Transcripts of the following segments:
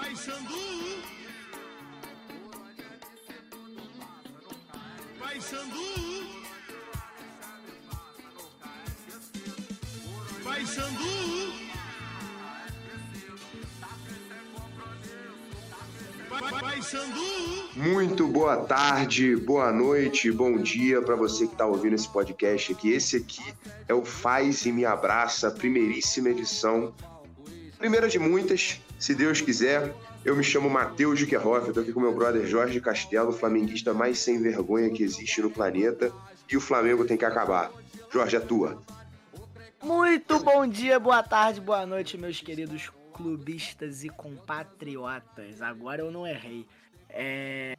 Paysandu. Paysandu. Paysandu. Paysandu. Muito boa tarde, boa noite, bom dia para você que está ouvindo esse podcast aqui. Esse aqui é o Faz e Me Abraça, primeiríssima edição. Primeira de muitas, se Deus quiser. Eu me chamo Matheus de Querhoff, eu tô aqui com meu brother Jorge Castelo, flamenguista mais sem vergonha que existe no planeta. E o Flamengo tem que acabar. Jorge, é tua. Muito bom dia, boa tarde, boa noite, meus queridos clubistas e compatriotas. Agora eu não errei. É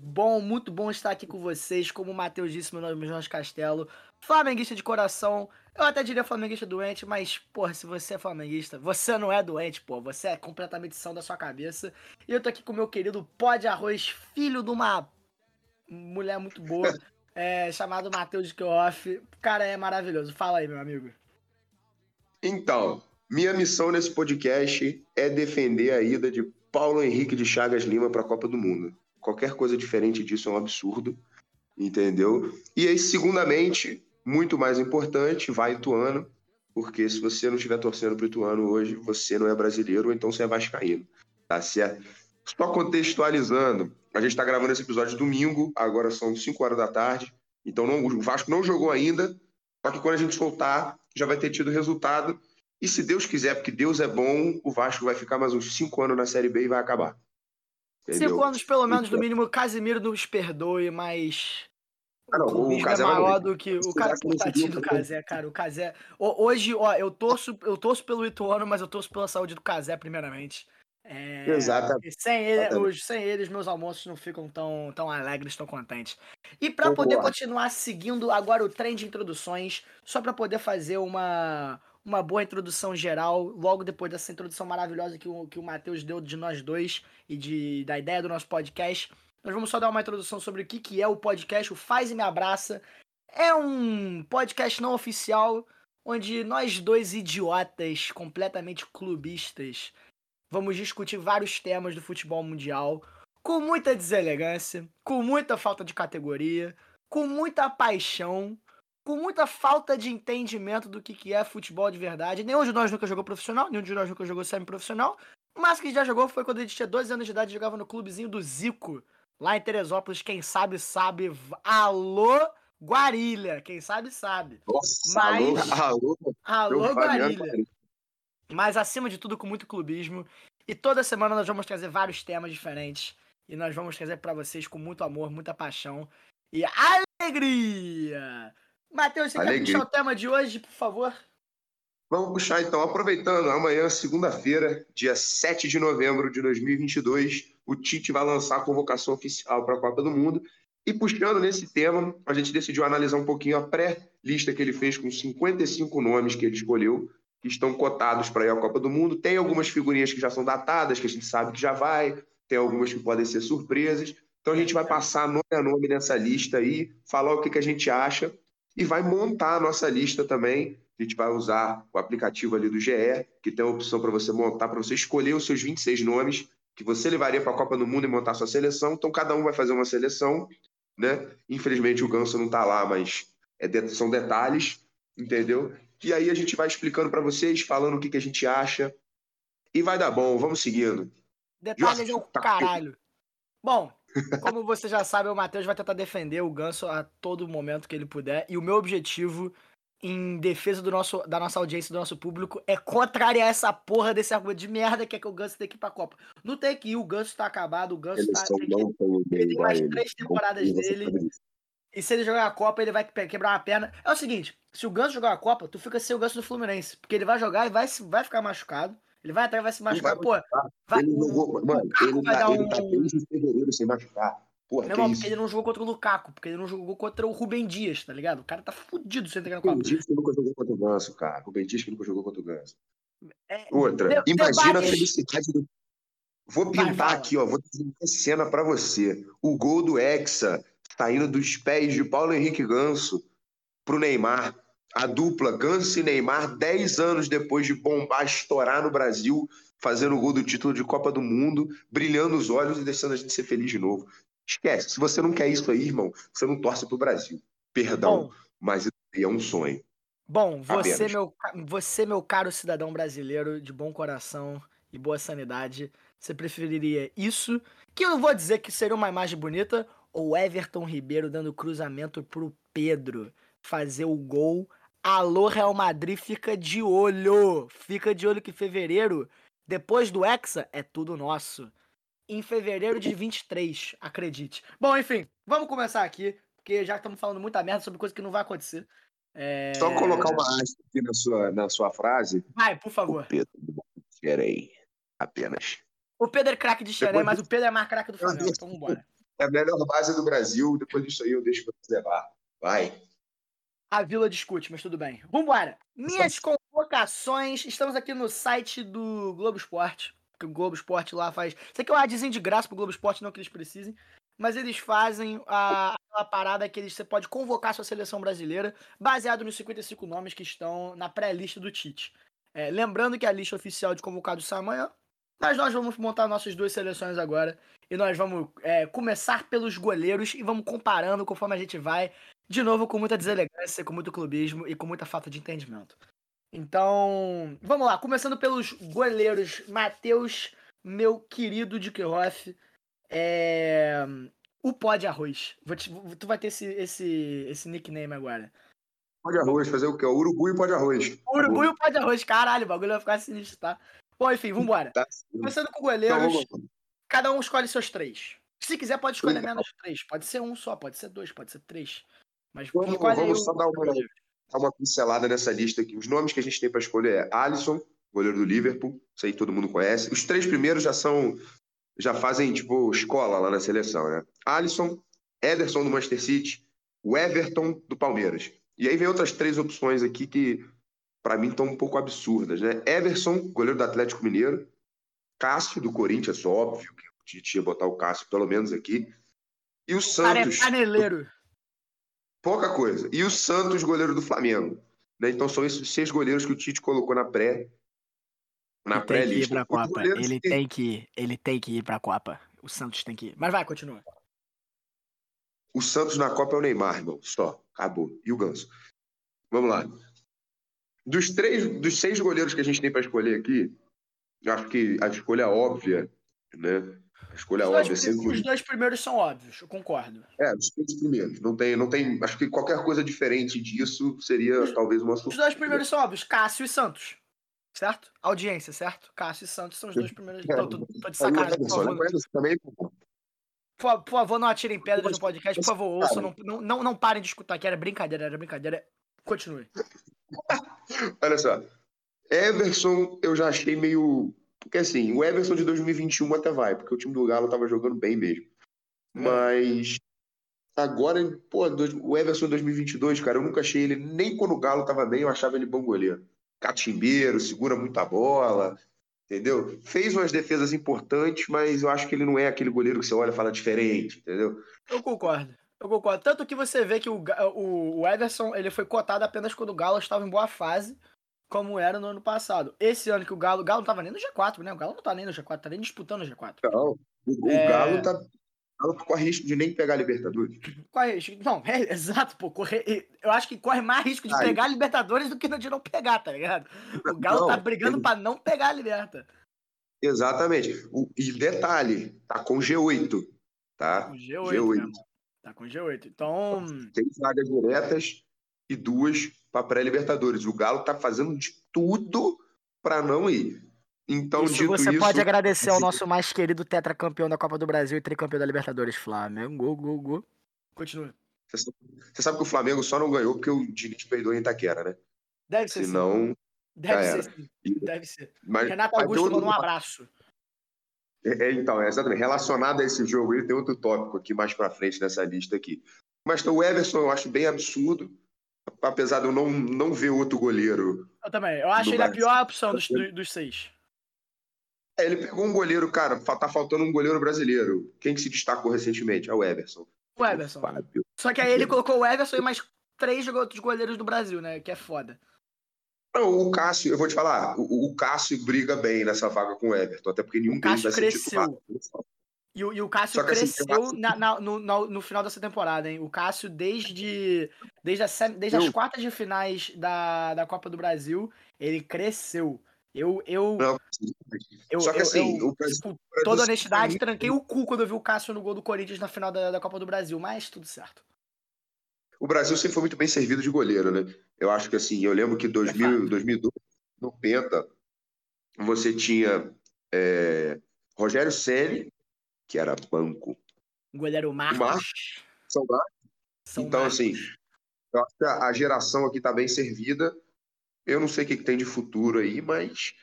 bom, muito bom estar aqui com vocês. Como o Matheus disse, meu nome é Jorge Castelo, flamenguista de coração. Eu até diria flamenguista doente, mas, porra, se você é flamenguista, você não é doente, pô. Você é completamente são da sua cabeça. E eu tô aqui com o meu querido pó de arroz, filho de uma mulher muito boa, é, chamado Matheus Kioff. O cara é maravilhoso. Fala aí, meu amigo. Então, minha missão nesse podcast é defender a ida de Paulo Henrique de Chagas Lima para a Copa do Mundo. Qualquer coisa diferente disso é um absurdo, entendeu? E aí, segundamente, muito mais importante, vai Ituano, porque se você não estiver torcendo para o Ituano hoje, você não é brasileiro, ou então você é vascaíno, tá certo? Só contextualizando, a gente está gravando esse episódio domingo, agora são 5 horas da tarde, então não, o Vasco não jogou ainda, só que quando a gente soltar, já vai ter tido resultado. E se Deus quiser, porque Deus é bom, o Vasco vai ficar mais uns cinco anos na Série B e vai acabar. Entendeu? Cinco anos, pelo menos, no mínimo, Casimiro nos perdoe, mas. Não, o, o é vai maior do que o cara tadinho do. Casé, cara. O Casé. Ho- Hoje, ó, eu torço, eu torço pelo Ituano, mas eu torço pela saúde do Casé, primeiramente. É, Exatamente. sem, ele, os- sem eles, meus almoços não ficam tão, tão alegres, tão contentes. E pra poder continuar seguindo agora o trem de introduções, só pra poder fazer uma, uma boa introdução geral, logo depois dessa introdução maravilhosa que o, que o Matheus deu de nós dois e de, da ideia do nosso podcast, nós vamos só dar uma introdução sobre o que, que é o podcast, o Faz e Me Abraça. É um podcast não oficial, onde nós dois idiotas, completamente clubistas, vamos discutir vários temas do futebol mundial, com muita deselegância, com muita falta de categoria, com muita paixão, com muita falta de entendimento do que, que é futebol de verdade. Nenhum de nós nunca jogou profissional, nenhum de nós nunca jogou semi-profissional. Máximo que já jogou foi quando a gente tinha 12 anos de idade e jogava no clubezinho do Zico, lá em Teresópolis. Quem sabe, sabe. Alô, Guarilha. Quem sabe, sabe. Nossa, Mas- alô, alô, Alô, Guarilha. Mas acima de tudo, com muito clubismo. E toda semana nós vamos trazer vários temas diferentes. E nós vamos trazer pra vocês com muito amor, muita paixão e alegria. Matheus, você Alegria. quer puxar o tema de hoje, por favor? Vamos puxar então, aproveitando, amanhã, segunda-feira, dia 7 de novembro de 2022, o Tite vai lançar a convocação oficial para a Copa do Mundo. E puxando nesse tema, a gente decidiu analisar um pouquinho a pré-lista que ele fez com 55 nomes que ele escolheu, que estão cotados para ir à Copa do Mundo. Tem algumas figurinhas que já são datadas, que a gente sabe que já vai, tem algumas que podem ser surpresas. Então a gente vai passar nome a nome nessa lista aí, falar o que, que a gente acha e vai montar a nossa lista também. A gente vai usar o aplicativo ali do GE, que tem a opção para você montar, para você escolher os seus 26 nomes que você levaria para a Copa do Mundo e montar sua seleção. Então cada um vai fazer uma seleção, né? Infelizmente o Ganso não está lá, mas é de- são detalhes, entendeu? E aí a gente vai explicando para vocês, falando o que, que a gente acha. E vai dar bom, vamos seguindo. Detalhes é o Tá. caralho. Bom, como você já sabe, o Matheus vai tentar defender o Ganso a todo momento que ele puder. E o meu objetivo, em defesa do nosso, da nossa audiência, do nosso público, é contrariar essa porra desse argumento de merda que é que o Ganso tem que ir pra Copa. Não tem que ir, o Ganso tá acabado, o Ganso tá. Tem que- não tem ninguém ele tem mais três temporadas dele. E se ele jogar a Copa, ele vai que- quebrar uma perna. É o seguinte, se o Ganso jogar a Copa, tu fica sem o Ganso do Fluminense. Porque ele vai jogar e vai, vai ficar machucado. Ele vai até vai se machucar. vai Pô, vai, Ele o- jogou, mano, ele vai tá, dar ele tá um- desde fevereiro sem machucar. Porra, que isso? porque ele não jogou contra o Lukaku, porque ele não jogou contra o Rubem Dias, tá ligado? O cara tá fudido sem treinar com a O Bentício nunca jogou contra o Ganso, cara. O Bentício nunca jogou contra o Ganso. é, Outra, de- imagina a debates- felicidade do. Vou pintar aqui, ó. Vou fazer uma cena pra você. O gol do Hexa saindo dos pés de Paulo Henrique Ganso pro Neymar. A dupla Ganso e Neymar, 10 anos depois de bombar, estourar no Brasil, fazendo o gol do título de Copa do Mundo, brilhando os olhos e deixando a gente ser feliz de novo. Esquece, se você não quer isso aí, irmão, você não torce pro Brasil. Perdão, Bom. mas isso aí é um sonho. Bom, você Apenas. meu, você, meu caro cidadão brasileiro de bom coração e boa sanidade, você preferiria isso, que eu não vou dizer que seria uma imagem bonita, ou Everton Ribeiro dando cruzamento pro Pedro fazer o gol? Alô, Real Madrid, fica de olho! Fica de olho que fevereiro, depois do Hexa, é tudo nosso. Em fevereiro de 23, acredite. Bom, enfim, vamos começar aqui, porque já estamos falando muita merda sobre coisa que não vai acontecer. É... Só colocar uma aspa aqui na sua, na sua frase. Vai, por favor. O Pedro Xerém, apenas. O Pedro é craque de Xerém, Depois mas o Pedro é mais craque do Flamengo, então vambora. É a melhor base do Brasil. Depois disso aí eu deixo você levar. Vai. A Vila discute, mas tudo bem. Vambora. Minhas convocações, estamos aqui no site do Globo Esporte, que o Globo Esporte lá faz... Sei que um adzinho de graça pro Globo Esporte, não que eles precisem, mas eles fazem a, aquela parada que eles, você pode convocar sua seleção brasileira baseado nos 55 nomes que estão na pré-lista do Tite. É, lembrando que a lista oficial de convocados sai amanhã, mas nós vamos montar nossas duas seleções agora e nós vamos é, começar pelos goleiros e vamos comparando conforme a gente vai, de novo com muita deselegância, com muito clubismo e com muita falta de entendimento. Então, vamos lá, começando pelos goleiros. Matheus, meu querido de Queiroz, é... o pó de arroz. Te- Tu vai ter esse, esse, esse nickname agora. Pó de arroz, fazer o quê? O urubu e pó de arroz. Urubu e o pó de arroz, caralho, o bagulho vai ficar sinistro, tá? Bom, enfim, vambora. Tá. Começando com Então, goleiros, lá. cada um escolhe seus três. Se quiser, pode escolher menos três. Pode ser um só, pode ser dois, pode ser três. Mas Vamos- vamos o- só dar uma- dar uma pincelada nessa lista aqui. Os nomes que a gente tem para escolher é Alisson, goleiro do Liverpool, isso aí todo mundo conhece. Os três primeiros já são já fazem tipo escola lá na seleção, né? Alisson, Ederson do Manchester City, o Everton do Palmeiras. E aí vem outras três opções aqui que para mim estão um pouco absurdas, né? Everson, goleiro do Atlético Mineiro, Cássio do Corinthians, óbvio que o Tite ia botar o Cássio pelo menos aqui. E o Santos, Paneleiro. Pouca coisa. E o Santos, goleiro do Flamengo. Né? Então são esses seis goleiros que o Tite colocou na pré. Na pré-lista. Ele tem que ir. Ele tem que ir pra Copa. O Santos tem que ir. Mas vai, continua. O Santos na Copa é o Neymar, irmão. Só. Acabou. E o Ganso. Vamos lá. Dos três, dos seis goleiros que a gente tem para escolher aqui, eu acho que a escolha óbvia, né? A escolha Os dois, óbvia é pri- sempre os dois primeiros são óbvios, eu concordo. É, os três primeiros. Não tem, não tem. Acho que qualquer coisa diferente disso seria talvez uma Os surpresa. dois primeiros são óbvios, Cássio e Santos. Certo? Audiência, certo? Cássio e Santos são os dois primeiros. Tô, tô, tô de sacanagem. Por favor, também, por, fa- por favor, não atirem pedras no podcast. Por favor, ouçam. Não, não, não, não parem de escutar, que era brincadeira, era brincadeira. Continue. Olha só. Everson, eu já achei meio. Porque assim, o Everson de 2021 até vai, porque o time do Galo tava jogando bem mesmo. Mas. Agora, pô, o Everson em 2022, cara, eu nunca achei ele, nem quando o Galo tava bem, eu achava ele bom goleiro. Catimbeiro, segura muita bola, entendeu? Fez umas defesas importantes, mas eu acho que ele não é aquele goleiro que você olha e fala diferente, entendeu? Eu concordo. Eu concordo. Tanto que você vê que o, o, o Everson ele foi cotado apenas quando o Galo estava em boa fase, como era no ano passado. Esse ano que o Galo. O Galo não tava nem no G4, né? O Galo não tá nem no G4, tá nem disputando o G4. Não, o, o É. Galo tá. O Galo corre risco de nem pegar a Libertadores. Corre risco. Não, é, exato, pô. Corre, eu acho que corre mais risco de Aí. pegar a Libertadores do que de não pegar, tá ligado? O Galo Não, tá brigando ele- pra não pegar a Liberta. Exatamente. O- e detalhe, tá com G8, tá? Com G8, G8. né, mano? Tá com G8. Então. Seis vagas diretas e duas para pré-Libertadores. O Galo tá fazendo de tudo para não ir. Então, isso dito você isso, pode agradecer ao nosso mais querido tetracampeão da Copa do Brasil e tricampeão da Libertadores, Flamengo. Go, go, go. Continua. você sabe- você sabe que o Flamengo só não ganhou porque o Diniz perdeu em Itaquera, né? Deve ser sim. Senão. Deve já ser sim. Deve ser. Mas, Renato Augusto outro- manda um abraço. É, é, então, é exatamente. Relacionado a esse jogo, ele tem outro tópico aqui mais pra frente nessa lista aqui. Mas então, o Everson eu acho bem absurdo, apesar de eu não, não ver outro goleiro. Eu também. Eu acho ele a pior opção dos, dos, seis. É, ele pegou um goleiro, cara, tá faltando um goleiro brasileiro. Quem que se destacou recentemente? É o Everson. O Everson. Fábio. Só que aí ele colocou o Everson e mais três outros goleiros do Brasil, né? Que é foda. Não, o Cássio, eu vou te falar, o, o Cássio briga bem nessa vaga com o Everton, até porque nenhum O deles vai ser titular. E, o- e o Cássio assim, cresceu eu acho- na- na- no, no final dessa temporada, hein? O Cássio, desde, desde, a desde as quartas de finais da, da Copa do Brasil, ele cresceu. Eu, eu, Não, eu, Só que eu- assim, eu, o Brasil- com o Brasil toda honestidade, tranquei o cu quando eu vi o Cássio no gol do Corinthians na final da, da Copa do Brasil, mas tudo certo. O Brasil sempre foi muito bem servido de goleiro, né? Eu acho que assim, eu lembro que em 2000, fato. 2012, no Penta, você tinha é, Rogério Ceni, que era banco. O goleiro Marcos. Marcos. São Marcos. São Então, Marcos. assim, eu acho que a geração aqui tá bem servida. Eu não sei o que, que tem de futuro aí, mas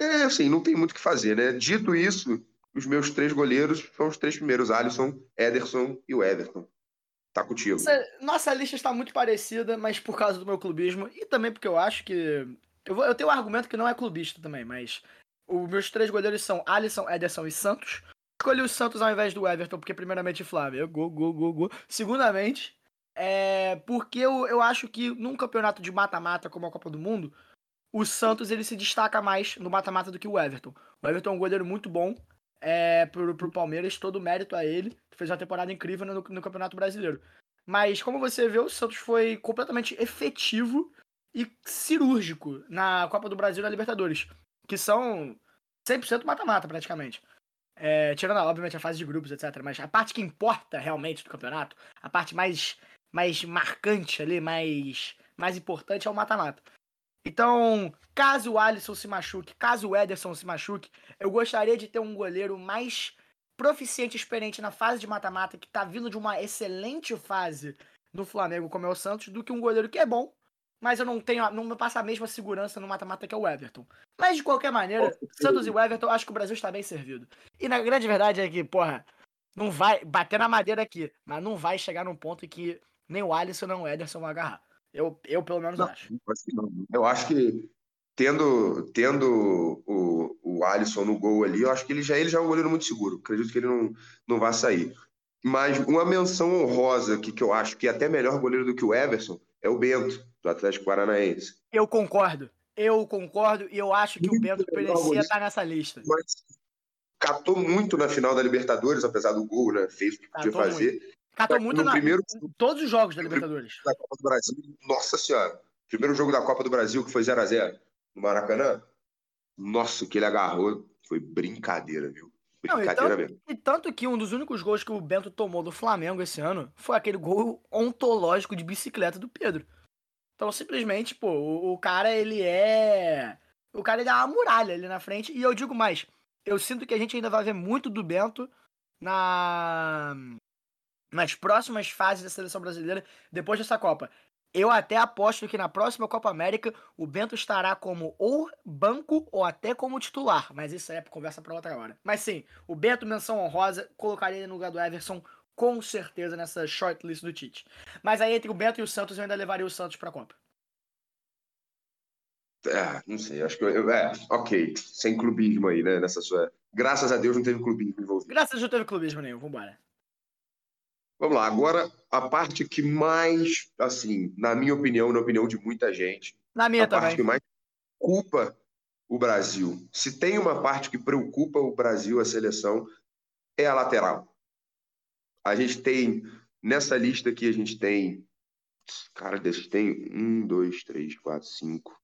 é assim, não tem muito o que fazer, né? Dito isso, os meus três goleiros são os três primeiros: Alisson, Ederson e o Everton. Tá contigo. Nossa, nossa lista está muito parecida, mas por causa do meu clubismo e também porque eu acho que. Eu, vou, eu tenho um argumento que não é clubista também, mas. Os meus três goleiros são Alisson, Ederson e Santos. Escolhi o Santos ao invés do Everton, porque, primeiramente, Flávio, gol, gol, gol, gol. Segundamente, é porque eu, eu acho que num campeonato de mata-mata, como a Copa do Mundo, o Santos ele se destaca mais no mata-mata do que o Everton. O Everton é um goleiro muito bom é, pro, pro Palmeiras, todo mérito a ele. Fez uma temporada incrível no, no Campeonato Brasileiro. Mas, como você vê, o Santos foi completamente efetivo e cirúrgico na Copa do Brasil e na Libertadores, que são 100% mata-mata, praticamente. É, tirando, obviamente, a fase de grupos, etc. Mas a parte que importa realmente do campeonato, a parte mais, mais marcante ali, mais, mais importante é o mata-mata. Então, caso o Alisson se machuque, caso o Ederson se machuque, eu gostaria de ter um goleiro mais proficiente e experiente na fase de mata-mata, que tá vindo de uma excelente fase no Flamengo, como é o Santos, do que um goleiro que é bom, mas eu não tenho, não me passa a mesma segurança no mata-mata que é o Everton. Mas de qualquer maneira, Santos e o Everton, acho que o Brasil está bem servido. E na grande verdade é que, porra, não vai bater na madeira aqui, mas não vai chegar num ponto em que nem o Alisson nem o Ederson vão agarrar. Eu, eu pelo menos Não, acho. acho. Eu acho que tendo, tendo o, o Alisson no gol ali, eu acho que ele já, ele já é um goleiro muito seguro. Acredito que ele não, não vai sair. Mas uma menção honrosa que, que eu acho que é até melhor goleiro do que o Everson é o Bento, do Atlético Paranaense. Eu concordo. Eu concordo e eu acho que o Muito Bento legal merecia estar nessa lista. Mas catou muito na final da Libertadores, apesar do gol, né? Fez o que podia Catou fazer. Catou Só que muito no na, primeiro em todos os jogos da Libertadores. da Copa do Brasil, nossa senhora. Primeiro jogo da Copa do Brasil, que foi 0 a 0 no Maracanã. Nossa, o que ele agarrou foi brincadeira, viu? Não, então- mesmo. E tanto que um dos únicos gols que o Bento tomou do Flamengo esse ano foi aquele gol ontológico de bicicleta do Pedro. Então, simplesmente, pô, o, o cara, ele é. O cara, ele é uma muralha ali na frente. E eu digo mais, eu sinto que a gente ainda vai ver muito do Bento na. Nas próximas fases da seleção brasileira depois dessa Copa. Eu até aposto que na próxima Copa América o Bento estará como ou banco ou até como titular. Mas isso aí é conversa pra outra hora. Mas sim, o Bento, menção honrosa, colocaria ele no lugar do Everson com certeza nessa shortlist do Tite. Mas aí entre o Bento e o Santos eu ainda levaria o Santos pra Copa. É, não sei, acho que eu, é, ok, sem clubismo aí, né, nessa sua... Graças a Deus não teve clubismo envolvido. Graças a Deus não teve clubismo nenhum, vambora. Vamos lá, agora a parte que mais, assim, na minha opinião, na opinião de muita gente, Na minha a parte também. que mais preocupa o Brasil. Se tem uma parte que preocupa o Brasil, a seleção, é a lateral. A gente tem, nessa lista aqui, a gente tem, cara, desses tem um, dois, três, quatro, cinco,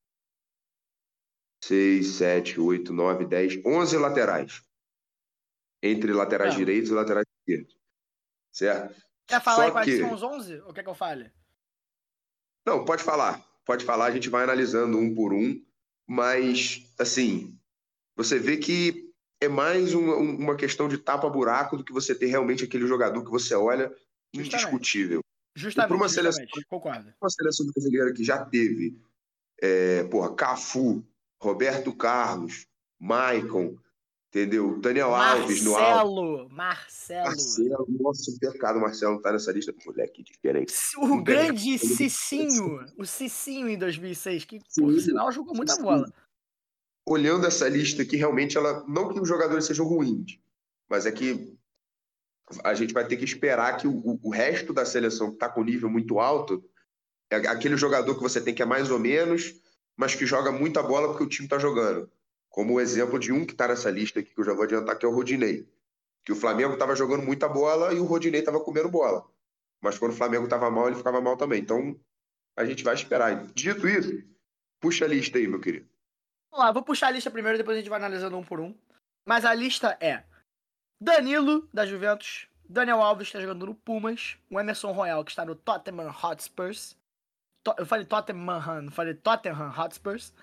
seis, sete, oito, nove, dez, onze laterais. Entre laterais É. direitos e laterais esquerdos. Certo? Quer falar Só aí quais que- são os 11? Ou quer que eu fale? Não, pode falar. Pode falar, a gente vai analisando um por um. Mas, assim, você vê que é mais um- um- uma questão de tapa-buraco do que você ter realmente aquele jogador que você olha indiscutível. Justamente, pra uma justamente. Concordo. Uma seleção brasileira que já teve, é, porra, Cafu, Roberto Carlos, Maicon, entendeu? Daniel Alves no alto. Marcelo, Marcelo. Um pecado, Marcelo tá nessa lista. Moleque diferente. O tem. grande Cicinho, o Cicinho em 2006, que por Sim, sinal jogou muita bola. olhando essa lista aqui, realmente ela. Não que os jogadores sejam ruins, mas é que a gente vai ter que esperar que o, o resto da seleção que está com nível muito alto, é aquele jogador que você tem que é mais ou menos, mas que joga muita bola porque o time está jogando. Como o exemplo de um que está nessa lista aqui, que eu já vou adiantar, que é o Rodinei. Que o Flamengo estava jogando muita bola e o Rodinei estava comendo bola. Mas quando o Flamengo estava mal, ele ficava mal também. Então, a gente vai esperar. Dito isso, puxa a lista aí, meu querido. Vamos lá, vou puxar a lista primeiro, depois a gente vai analisando um por um. Mas a lista é Danilo, da Juventus. Daniel Alves, que está jogando no Pumas. O Emerson Royal, que está no Tottenham Hotspurs. Eu falei Tottenham, falei Tottenham Hotspurs.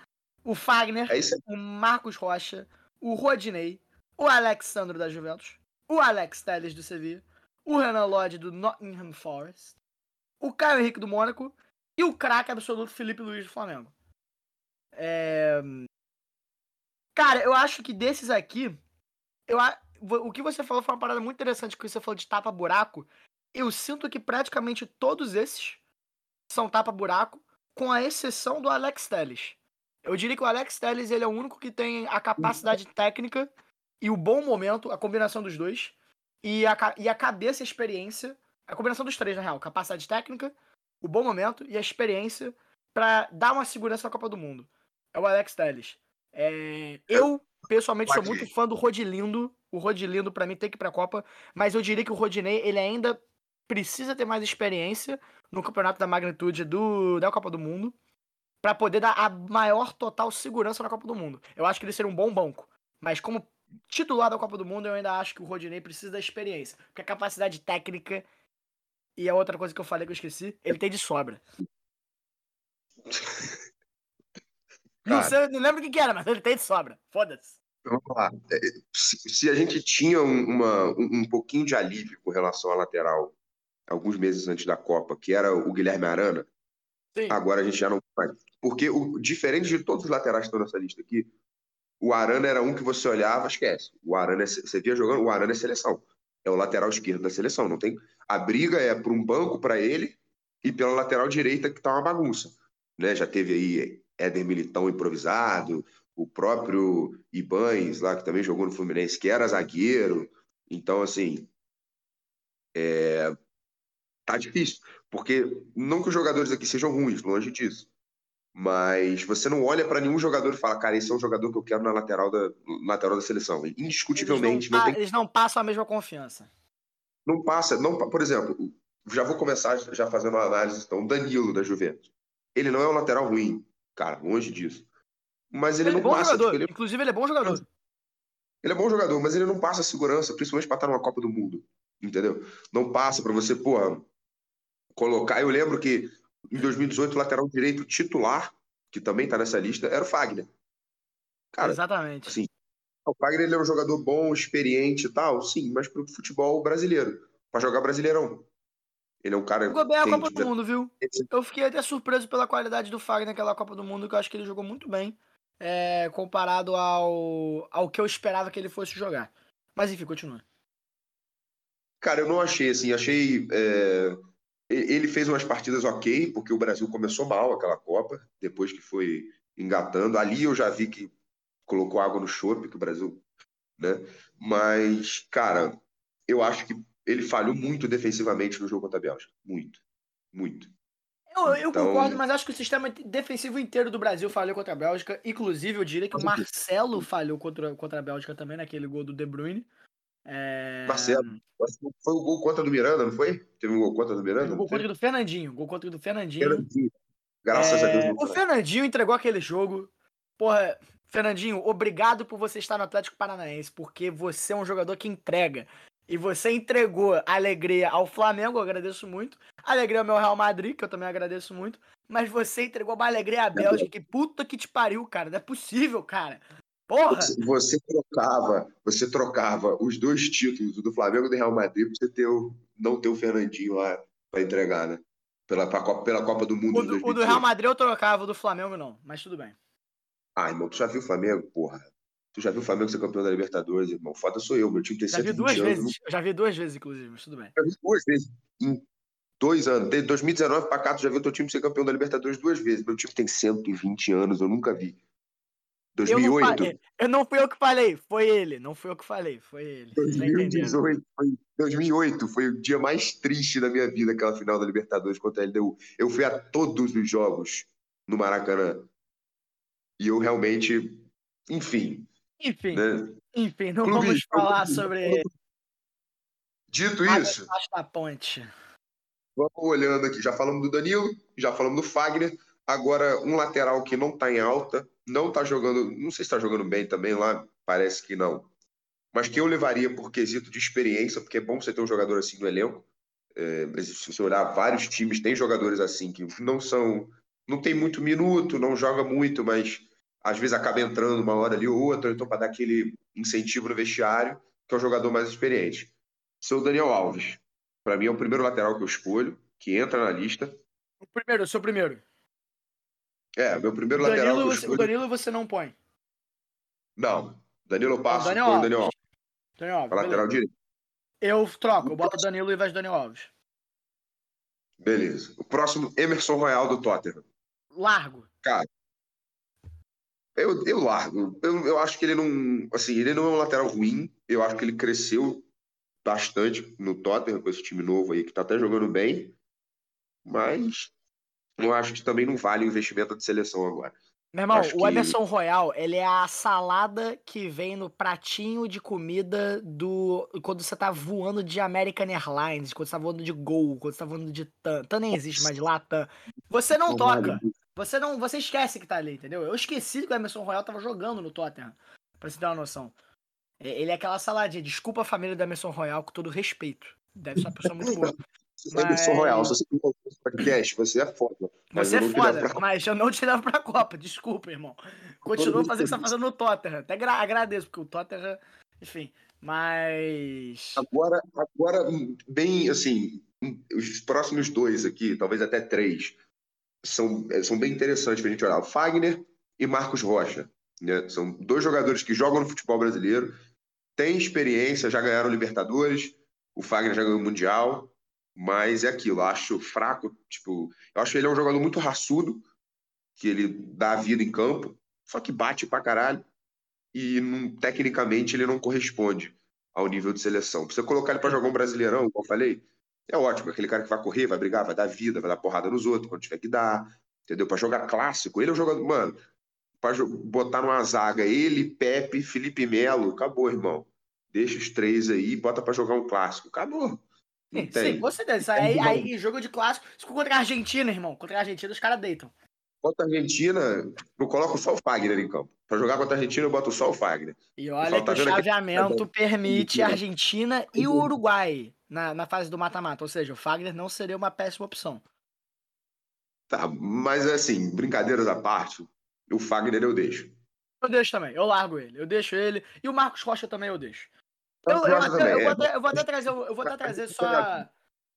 O Fagner, É o Marcos Rocha, o Rodinei, o Alexandro da Juventus, o Alex Telles do Sevilla, o Renan Lodge do Nottingham Forest, o Caio Henrique do Mônaco e o craque absoluto Felipe Luiz do Flamengo. É... Cara, eu acho que desses aqui, eu, o que você falou foi uma parada muito interessante, que você falou de tapa-buraco. Eu sinto que praticamente todos esses são tapa-buraco, com a exceção do Alex Telles. Eu diria que o Alex Telles ele é o único que tem a capacidade técnica e o bom momento, a combinação dos dois, e a, e a cabeça e a experiência, a combinação dos três, na real, capacidade técnica, o bom momento e a experiência para dar uma segurança na Copa do Mundo. É o Alex Telles. É, eu, pessoalmente, sou muito fã do Rodilindo. O Rodilindo, para mim, tem que ir pra Copa. Mas eu diria que o Rodinei, ele ainda precisa ter mais experiência no campeonato da magnitude do, da Copa do Mundo para poder dar a maior total segurança na Copa do Mundo. Eu acho que ele seria um bom banco. Mas como titular da Copa do Mundo, eu ainda acho que o Rodinei precisa da experiência. Porque a capacidade técnica e a outra coisa que eu falei que eu esqueci, ele tem de sobra. Não, sei, não lembro o que, que era, mas ele tem de sobra. Foda-se. Vamos lá. É, se, a gente tinha uma, um, um pouquinho de alívio com relação à lateral alguns meses antes da Copa, que era o Guilherme Arana, Sim. agora a gente já não faz. Porque, o, diferente de todos os laterais que estão nessa lista aqui, o Arana era um que você olhava, esquece. O Arana, é, você via jogando, o Arana é seleção. É o lateral esquerdo da seleção. Não tem A briga é para um banco para ele e pela lateral direita que tá uma bagunça. Né? Já teve aí Éder Militão improvisado, o próprio Ibanes lá, que também jogou no Fluminense, que era zagueiro. Então, assim, é... tá difícil. Porque não que os jogadores aqui sejam ruins, longe disso. Mas você não olha para nenhum jogador e fala, cara, esse é um jogador que eu quero na lateral da, lateral da seleção. Indiscutivelmente. Eles não, não tem... eles não passam a mesma confiança. Não passa. Não, por exemplo, já vou começar já fazendo uma análise. Então, Danilo da Juventus. Ele não é um lateral ruim, cara, longe disso. Mas ele, ele é não é passa. Tipo, ele... Inclusive, ele é bom jogador. Ele é bom jogador, mas ele não passa segurança, principalmente para estar numa Copa do Mundo. Entendeu? Não passa para você, porra, colocar. Eu lembro que em 2018, o lateral direito titular, que também está nessa lista, era o Fagner. Cara, Exatamente. Assim, o Fagner ele é um jogador bom, experiente e tal, sim, mas para o futebol brasileiro, para jogar brasileirão. Ele é um cara. Jogou bem a Copa do Mundo, viu? Eu fiquei até surpreso pela qualidade do Fagner naquela Copa do Mundo, que eu acho que ele jogou muito bem, é, comparado ao, ao que eu esperava que ele fosse jogar. Mas enfim, continua. Cara, eu não achei assim, achei. É ele fez umas partidas ok, porque o Brasil começou mal aquela Copa, depois que foi engatando. Ali eu já vi que colocou água no chope, que o Brasil. Né? Mas, cara, eu acho que ele falhou muito defensivamente no jogo contra a Bélgica. Muito. Muito. Eu, eu então... concordo, mas acho que o sistema defensivo inteiro do Brasil falhou contra a Bélgica. Inclusive, eu diria que o Marcelo falhou contra, contra a Bélgica também, naquele gol do De Bruyne. É... Marcelo, foi o gol contra do Miranda, não foi? Teve um gol contra do Miranda? O gol contra do Fernandinho. Gol contra do Fernandinho. Fernandinho. Graças é... a Deus. O Fernandinho entregou aquele jogo. Porra, Fernandinho, obrigado por você estar no Atlético Paranaense, porque você é um jogador que entrega. E você entregou alegria ao Flamengo, eu agradeço muito. Alegria ao meu Real Madrid, que eu também agradeço muito. Mas você entregou uma alegria à Bélgica, que puta que te pariu, cara. Não é possível, cara. Porra! Você trocava, você trocava os dois títulos, o do Flamengo e do Real Madrid, pra você ter o, não ter o Fernandinho lá para entregar, né? Pela, pra, pela Copa do Mundo. O do, o do, Real Madrid eu trocava, o do Flamengo não, mas tudo bem. Ah, irmão, tu já viu o Flamengo, porra? Tu já viu o Flamengo ser campeão da Libertadores, irmão? Foda sou eu, meu time tem já vi duas anos. Vezes. Eu já vi duas vezes, inclusive, mas tudo bem. Já vi duas vezes. Em dois anos. Desde 2019 pra cá, tu já viu teu time ser campeão da Libertadores duas vezes. Meu time tem 120 anos, eu nunca vi. 2008? Eu não, eu não fui eu que falei, foi ele. Não fui eu que falei, foi ele. 2018, foi, 2008 foi o dia mais triste da minha vida, aquela final da Libertadores contra a LDU. Eu fui a todos os jogos no Maracanã. E eu realmente, enfim. Enfim, Né? enfim, não Clube- vamos falar sobre Dito isso, da ponte. vamos olhando aqui. Já falamos do Danilo, já falamos do Fagner. Agora, um lateral que não tá em alta, não tá jogando, não sei se tá jogando bem também lá, parece que não. Mas que eu levaria por quesito de experiência, porque é bom você ter um jogador assim no elenco. É, se você olhar vários times, tem jogadores assim que não são, não tem muito minuto, não joga muito, mas às vezes acaba entrando uma hora ali ou outra, então para dar aquele incentivo no vestiário, que é o jogador mais experiente. Seu Daniel Alves, para mim é o primeiro lateral que eu escolho, que entra na lista. O primeiro, eu sou o primeiro. É, meu primeiro lateral Danilo, eu você, o. Danilo você não põe. Não, Danilo eu passo, Daniel põe o Alves. Daniel Alves, Daniel Alves, lateral direito. Eu troco, eu boto o Danilo e vai Daniel Alves. Beleza. O próximo, Emerson Royal do Tottenham. Largo. Eu, eu largo. Eu, eu acho que ele não. Assim, ele não é um lateral ruim. Eu acho que ele cresceu bastante no Tottenham, com esse time novo aí, que tá até jogando bem. Mas eu acho que também não vale o investimento de seleção agora. Meu irmão, Acho o que- Emerson Royal, ele é a salada que vem no pratinho de comida do. Quando você tá voando de American Airlines, quando você tá voando de Gol, quando você tá voando de TAM. TAM nem existe, mas Latam. Você não toca. Você não. Você esquece que tá ali, entendeu? Eu esqueci que o Emerson Royal tava jogando no Tottenham. Pra você ter uma noção. E- Ele é aquela saladinha. Desculpa a família do Emerson Royal, com todo respeito. Deve ser uma pessoa muito boa. Emerson Mas- Royal, se você esse podcast, você é foda. Mas Você eu é não te levo foda, pra- mas eu não te levo pra Copa, desculpa, irmão. Continua fazendo o que você tá fazendo no Tottenham. Até gra- agradeço, porque o Tottenham, enfim. Mas. Agora, agora, bem assim, os próximos dois aqui, talvez até três, são, eh, são bem interessantes pra gente olhar. O Fagner e Marcos Rocha. né? São dois jogadores que jogam no futebol brasileiro, têm experiência, já ganharam Libertadores, o Fagner já ganhou o Mundial, mas é aquilo, acho fraco, tipo, eu acho ele é um jogador muito raçudo, que ele dá vida em campo, só que bate pra caralho, e não- tecnicamente ele não corresponde ao nível de seleção. Pra você colocar ele pra jogar um brasileirão, como eu falei, é ótimo, aquele cara que vai correr, vai brigar, vai dar vida, vai dar porrada nos outros quando tiver que dar, entendeu? Pra jogar clássico, ele é um jogador, mano, jo- botar numa zaga ele, Pepe, Felipe Melo, acabou, irmão. Deixa os três aí, bota pra jogar um clássico, acabou. Sim, sim, com certeza. Aí, aí, jogo de clássico. For contra a Argentina, irmão. Contra a Argentina, os caras deitam. Contra a Argentina, eu coloco só o Fagner em campo. Pra jogar contra a Argentina, eu boto só o Fagner. E olha que tá o vendo aqui? chaveamento permite a Uhum. Argentina e o Uruguai na, na fase do mata-mata. Ou seja, o Fagner não seria uma péssima opção. Tá, mas assim, brincadeiras à parte, o Fagner eu deixo. Eu deixo também, eu largo ele. Eu deixo ele. E o Marcos Rocha também eu deixo. Eu, Marcos eu, Rocha até- também, eu vou é. até, eu vou até trazer, eu vou até trazer só.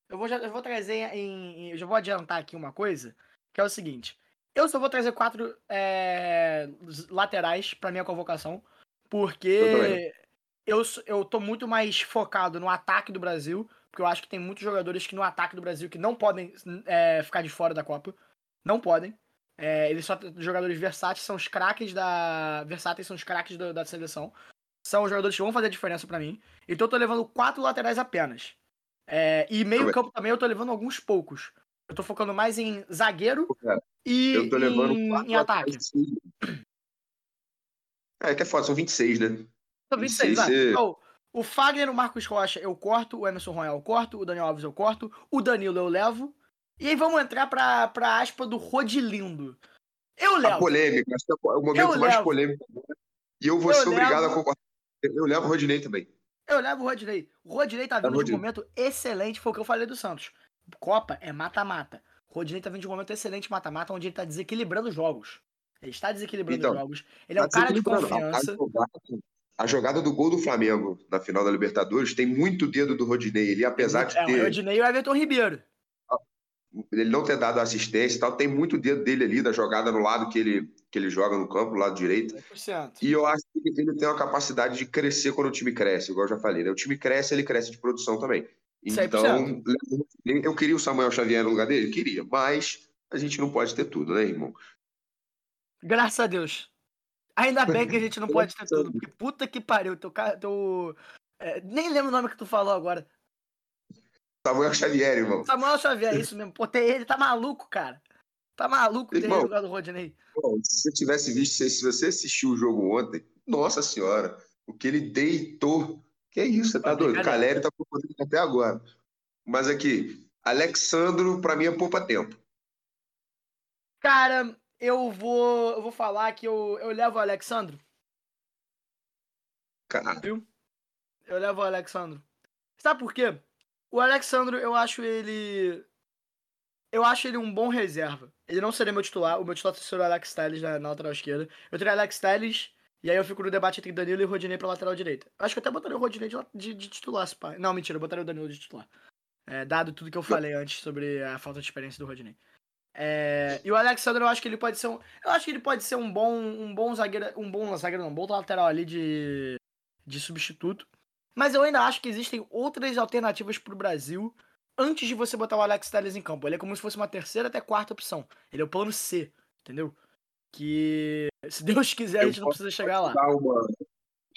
Eu vou, já- eu vou trazer em, Eu já vou adiantar aqui uma coisa, que é o seguinte. Eu só vou trazer quatro é, laterais pra minha convocação, Eu porque eu, eu tô muito mais focado no ataque do Brasil, porque eu acho que tem muitos jogadores que no ataque do Brasil que não podem é, ficar de fora da Copa. Não podem. É, eles só jogadores versáteis, são os craques da. Versáteis são os craques da, da seleção. São os jogadores que vão fazer a diferença pra mim. Então eu tô levando quatro laterais apenas. É, e meio campo também eu tô levando alguns poucos. Eu tô focando mais em zagueiro Cara, e Eu tô levando em, quatro em ataque. É, que é foda, são 26, né? Tô 26, 26, vai. você- Então, o Fagner, o Marcos Rocha eu corto, o Emerson Royal eu corto, o Daniel Alves eu corto, o Danilo eu levo. E aí vamos entrar pra, pra aspa do Rodilindo. Eu A levo. polêmica, acho que é o momento Eu mais levo. polêmico. E eu vou Eu ser obrigado levo. a concordar. Eu levo o Rodinei também. Eu levo o Rodinei. O Rodinei tá vindo de um momento excelente, foi o que eu falei do Santos. Copa é mata-mata. O Rodinei tá vindo de um momento excelente mata-mata, onde ele tá desequilibrando os jogos. Ele está desequilibrando Então, os jogos. Ele é um Tá cara de confiança. A, jogada, do gol do Flamengo na final da Libertadores tem muito dedo do Rodinei. Ele, apesar de É, o ter, Rodinei e o Everton Ribeiro. Ele não ter dado assistência e tal, tem muito dedo dele ali da jogada no lado que ele, que ele joga no campo, no lado direito. 100%. E eu acho que ele tem uma capacidade de crescer quando o time cresce, igual eu já falei. Né? O time cresce, ele cresce de produção também. 100%. Então, eu queria o Samuel Xavier no lugar dele? Queria, mas a gente não pode ter tudo, né, irmão? Graças a Deus. Ainda bem que a gente não pode ter tudo, porque puta que pariu, teu cara, teu... é, nem lembro o nome que tu falou agora. Samuel Xavier, irmão. Samuel Xavier, é isso mesmo. Pô, tem ele, tá maluco, cara. Tá maluco ter Irmão. lugar do Rodinei? Bom, se você tivesse visto, se você assistiu o jogo ontem, nossa senhora, o que ele deitou. Que é isso, você tá doido? O. Caleri tá procurando até agora. Mas aqui, Alexandro, pra mim, é poupa-tempo. Cara, eu vou, eu vou falar que eu, eu levo o Alexandro. Cara, Eu levo o Alexandro. Sabe por quê? O Alexandro, eu acho ele. Eu acho ele um bom reserva. Ele não seria meu titular. O meu titular seria o Alex Telles na, na lateral esquerda. Eu teria Alex Telles. E aí eu fico no debate entre Danilo e Rodinei pra lateral direita. Acho que eu até botaria o Rodinei de, de, de titular, se pá. Não, mentira, eu botaria o Danilo de titular. É, dado tudo que eu falei antes sobre a falta de experiência do Rodinei. É, e o Alexandre, eu acho que ele pode ser um. Eu acho que ele pode ser um bom, um bom zagueiro. Um bom zagueiro, não, um bom lateral ali de, de substituto. Mas eu ainda acho que existem outras alternativas pro Brasil antes de você botar o Alex Telles em campo. Ele é como se fosse uma terceira até quarta opção. Ele é o plano C, entendeu? Que se Deus quiser, a Eu gente não precisa chegar lá. uma-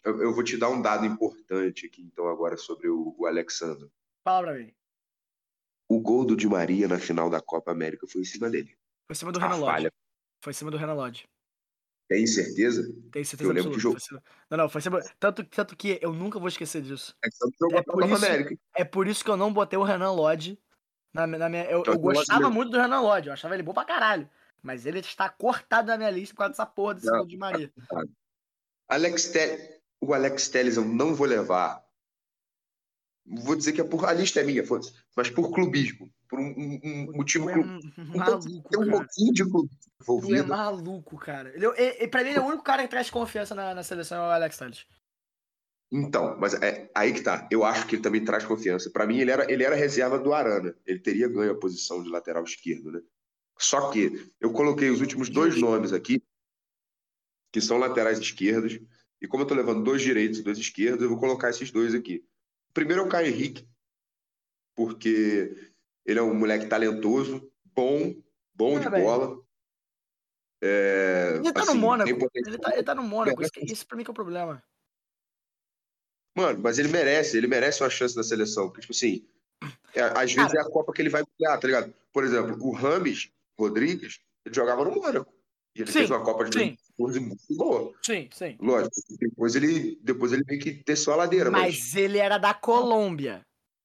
eu, eu vou te dar um dado importante aqui, então, agora sobre o, o Alexandro. Fala pra mim. O gol do Di Maria na final da Copa América foi em cima dele. Foi em cima do A Renan Lodge. Foi em cima do Renan Lodge. Tem certeza? Tenho certeza Eu lembro que jogo- Não, não, foi em cima... Tanto, tanto que eu nunca vou esquecer disso. É a por isso- América. É por isso que eu não botei o Renan Lodge na, na minha. Eu, Então, eu gostava muito do Renan Lodge, eu achava ele bom pra caralho. Mas ele está cortado da minha lista por causa dessa porra desse Não. de Maria. Alex Te- O Alex Telles eu não vou levar. Vou dizer que é por. A lista é minha, foda-se. Mas por clubismo. Por um, um- um motivo. É clu- um Então, maluco, Tem um pouquinho de clubismo Tu é envolvido. maluco, cara. Ele, é- é- pra mim, ele é o único cara que traz confiança na, na seleção é o Alex Telles. Então, mas é aí que tá. Eu acho que ele também traz confiança. Pra mim, ele era, ele era reserva do Arana. Ele teria ganho a posição de lateral esquerdo, né? Só que eu coloquei os últimos dois nomes aqui, que são laterais esquerdos. E como eu tô levando dois direitos e dois esquerdos, eu vou colocar esses dois aqui. Primeiro é o Caio Henrique, porque ele é um moleque talentoso, bom, bom É, de bem. bola. É, Ele tá assim, no Mônaco. Ele tá, ele tá no Mônaco. Isso, isso pra mim que é o problema. Mano, mas ele merece, ele merece uma chance na seleção. Porque, tipo assim, é, às vezes é a Copa que ele vai brilhar, tá ligado? Por exemplo, o Rames Rodrigues, ele jogava no Mônaco. E ele Sim, fez uma Copa de sim. 2014 muito boa. Sim, sim. Lógico, depois ele, depois ele meio que desceu a ladeira, mas, Mas ele era da Colômbia.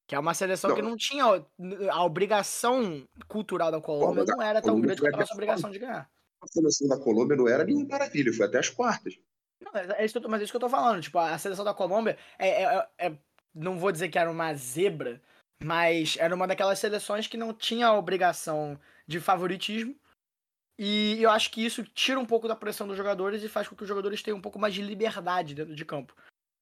Que é uma seleção Não. que não tinha a obrigação cultural da Colômbia, a não era tão Colômbia grande quanto a nossa obrigação de ganhar. a seleção da Colômbia não era nenhuma maravilha, foi até as quartas. Não, é isso mas é isso que eu tô falando. Tipo, a seleção da Colômbia é, é- é- Não vou dizer que era uma zebra, mas era uma daquelas seleções que não tinha a obrigação de favoritismo. E eu acho que isso tira um pouco da pressão dos jogadores e faz com que os jogadores tenham um pouco mais de liberdade dentro de campo.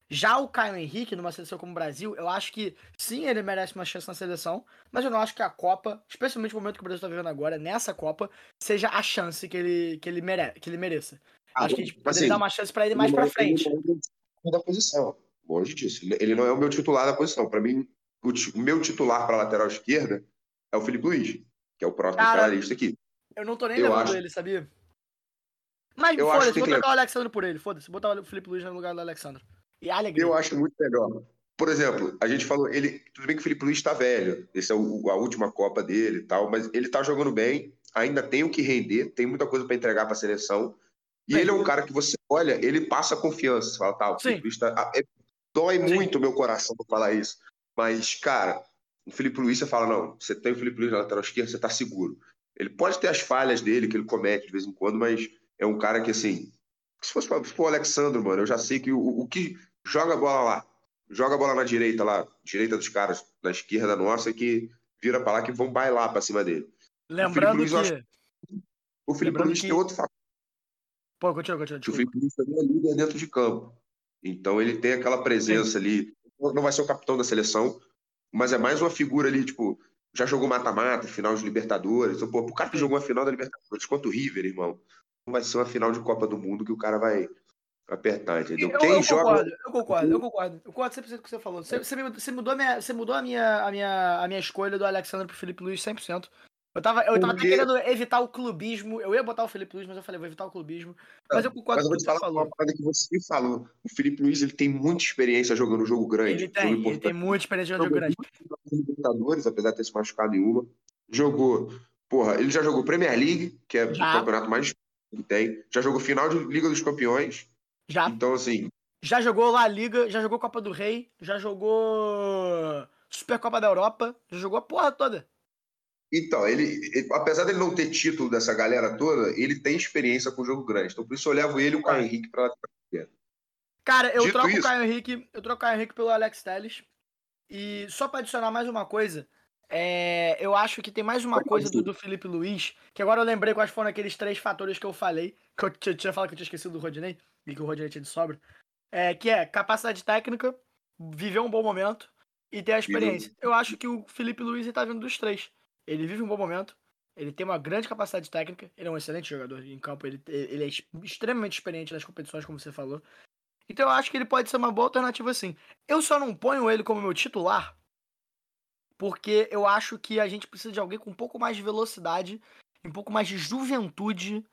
Já o Caio Henrique, numa seleção como o Brasil, eu acho que sim, ele merece uma chance na seleção, mas eu não acho que a Copa, especialmente no momento que o Brasil tá vivendo agora, nessa Copa, seja a chance que ele, que ele, mere, que ele mereça. acho que a gente poderia assim, dar uma chance pra ele mais é- frente. da posição. Longe disso. Ele- não é o meu titular da posição. Para mim, o, meu titular para lateral esquerda é o Felipe Luiz, que é o próximo Cara, lista aqui. Eu não tô nem Eu levando acho- ele, sabia? Mas foda-se, vou tem que trocar o Alexandre por ele, foda-se. Botar o Felipe Luiz no lugar do Alexandre. E alegria. Eu acho muito melhor. Por exemplo, a gente falou, ele, tudo bem que o Felipe Luiz está velho, esse é o- a última Copa dele e tal, mas ele tá jogando bem, ainda tem o que render, tem muita coisa para entregar para a seleção. E ele é um cara que você olha, ele passa confiança. Você fala, tá, o Felipe Sim. Luiz tá, é- dói Sim. muito o meu coração pra falar isso. Mas, cara, o Felipe Luiz, você fala, não, você tem o Felipe Luiz na lateral esquerda, você tá seguro. Ele pode ter as falhas dele, que ele comete de vez em quando, mas é um cara que, assim, se fosse o Alexandre, mano, eu já sei que o, o que joga a bola lá, joga a bola na direita lá, direita dos caras, na esquerda nossa, que vira pra lá, que vão bailar pra cima dele. Lembrando Luiz, eu que. O Felipe Lembrando Luiz que- tem outro fator. Pô, continua, continua. O. Felipe Luiz também é líder dentro de campo. Então ele tem aquela presença ali. Não vai ser o capitão da seleção, mas é mais uma figura ali, tipo, já jogou mata-mata, final de Libertadores. Pô, pro cara que jogou a final da Libertadores contra o River, irmão, não vai ser uma final de Copa do Mundo que o cara vai apertar, entendeu? Eu, Quem eu joga. concordo, eu concordo, eu concordo. Eu concordo 100% com o que você falou. Você, você mudou, a minha, você mudou a, minha, a, minha, a minha escolha do Alexandre pro Felipe Luiz 100%. Eu tava, eu tava até Porque- querendo evitar o clubismo. Eu ia botar o Felipe Luiz, mas eu falei, vou evitar o clubismo. Mas eu concordo Mas eu com vou te falar falou. uma parada que você falou. O Felipe Luiz ele tem muita experiência jogando jogo grande. Ele jogo tem, ele importante. tem muita experiência de jogo grande. Libertadores, apesar de ter se machucado em uma. Jogou porra, ele já jogou Premier League, que é Já. o campeonato mais que tem. Já jogou final de Liga dos Campeões. Já, Então, assim, já jogou La Liga, já jogou Copa do Rei, já jogou Supercopa da Europa, já jogou a porra toda. Então, ele, ele- apesar dele não ter título dessa galera toda, ele tem experiência com o jogo grande. Então, por isso eu levo ele e o Caio Henrique pra Cara, eu Dito troco o isso- Caio Henrique, eu troco o Caio Henrique pelo Alex Telles. E só pra adicionar mais uma coisa, é, eu acho que tem mais uma coisa do, do Felipe Luiz, que agora eu lembrei quais foram aqueles três fatores que eu falei, que eu tinha, tinha falado que eu tinha esquecido do Rodinei, e que o Rodinei tinha de sobra, é, que é capacidade técnica, viver um bom momento e ter a experiência. Eu acho que o Felipe Luiz ele tá vindo dos três. Ele vive um bom momento, ele tem uma grande capacidade técnica, ele é um excelente jogador em campo, ele, ele é ex- extremamente experiente nas competições, como você falou. Então eu acho que ele pode ser uma boa alternativa sim. Eu só não ponho ele como meu titular, porque eu acho que a gente precisa de alguém com um pouco mais de velocidade, um pouco mais de juventude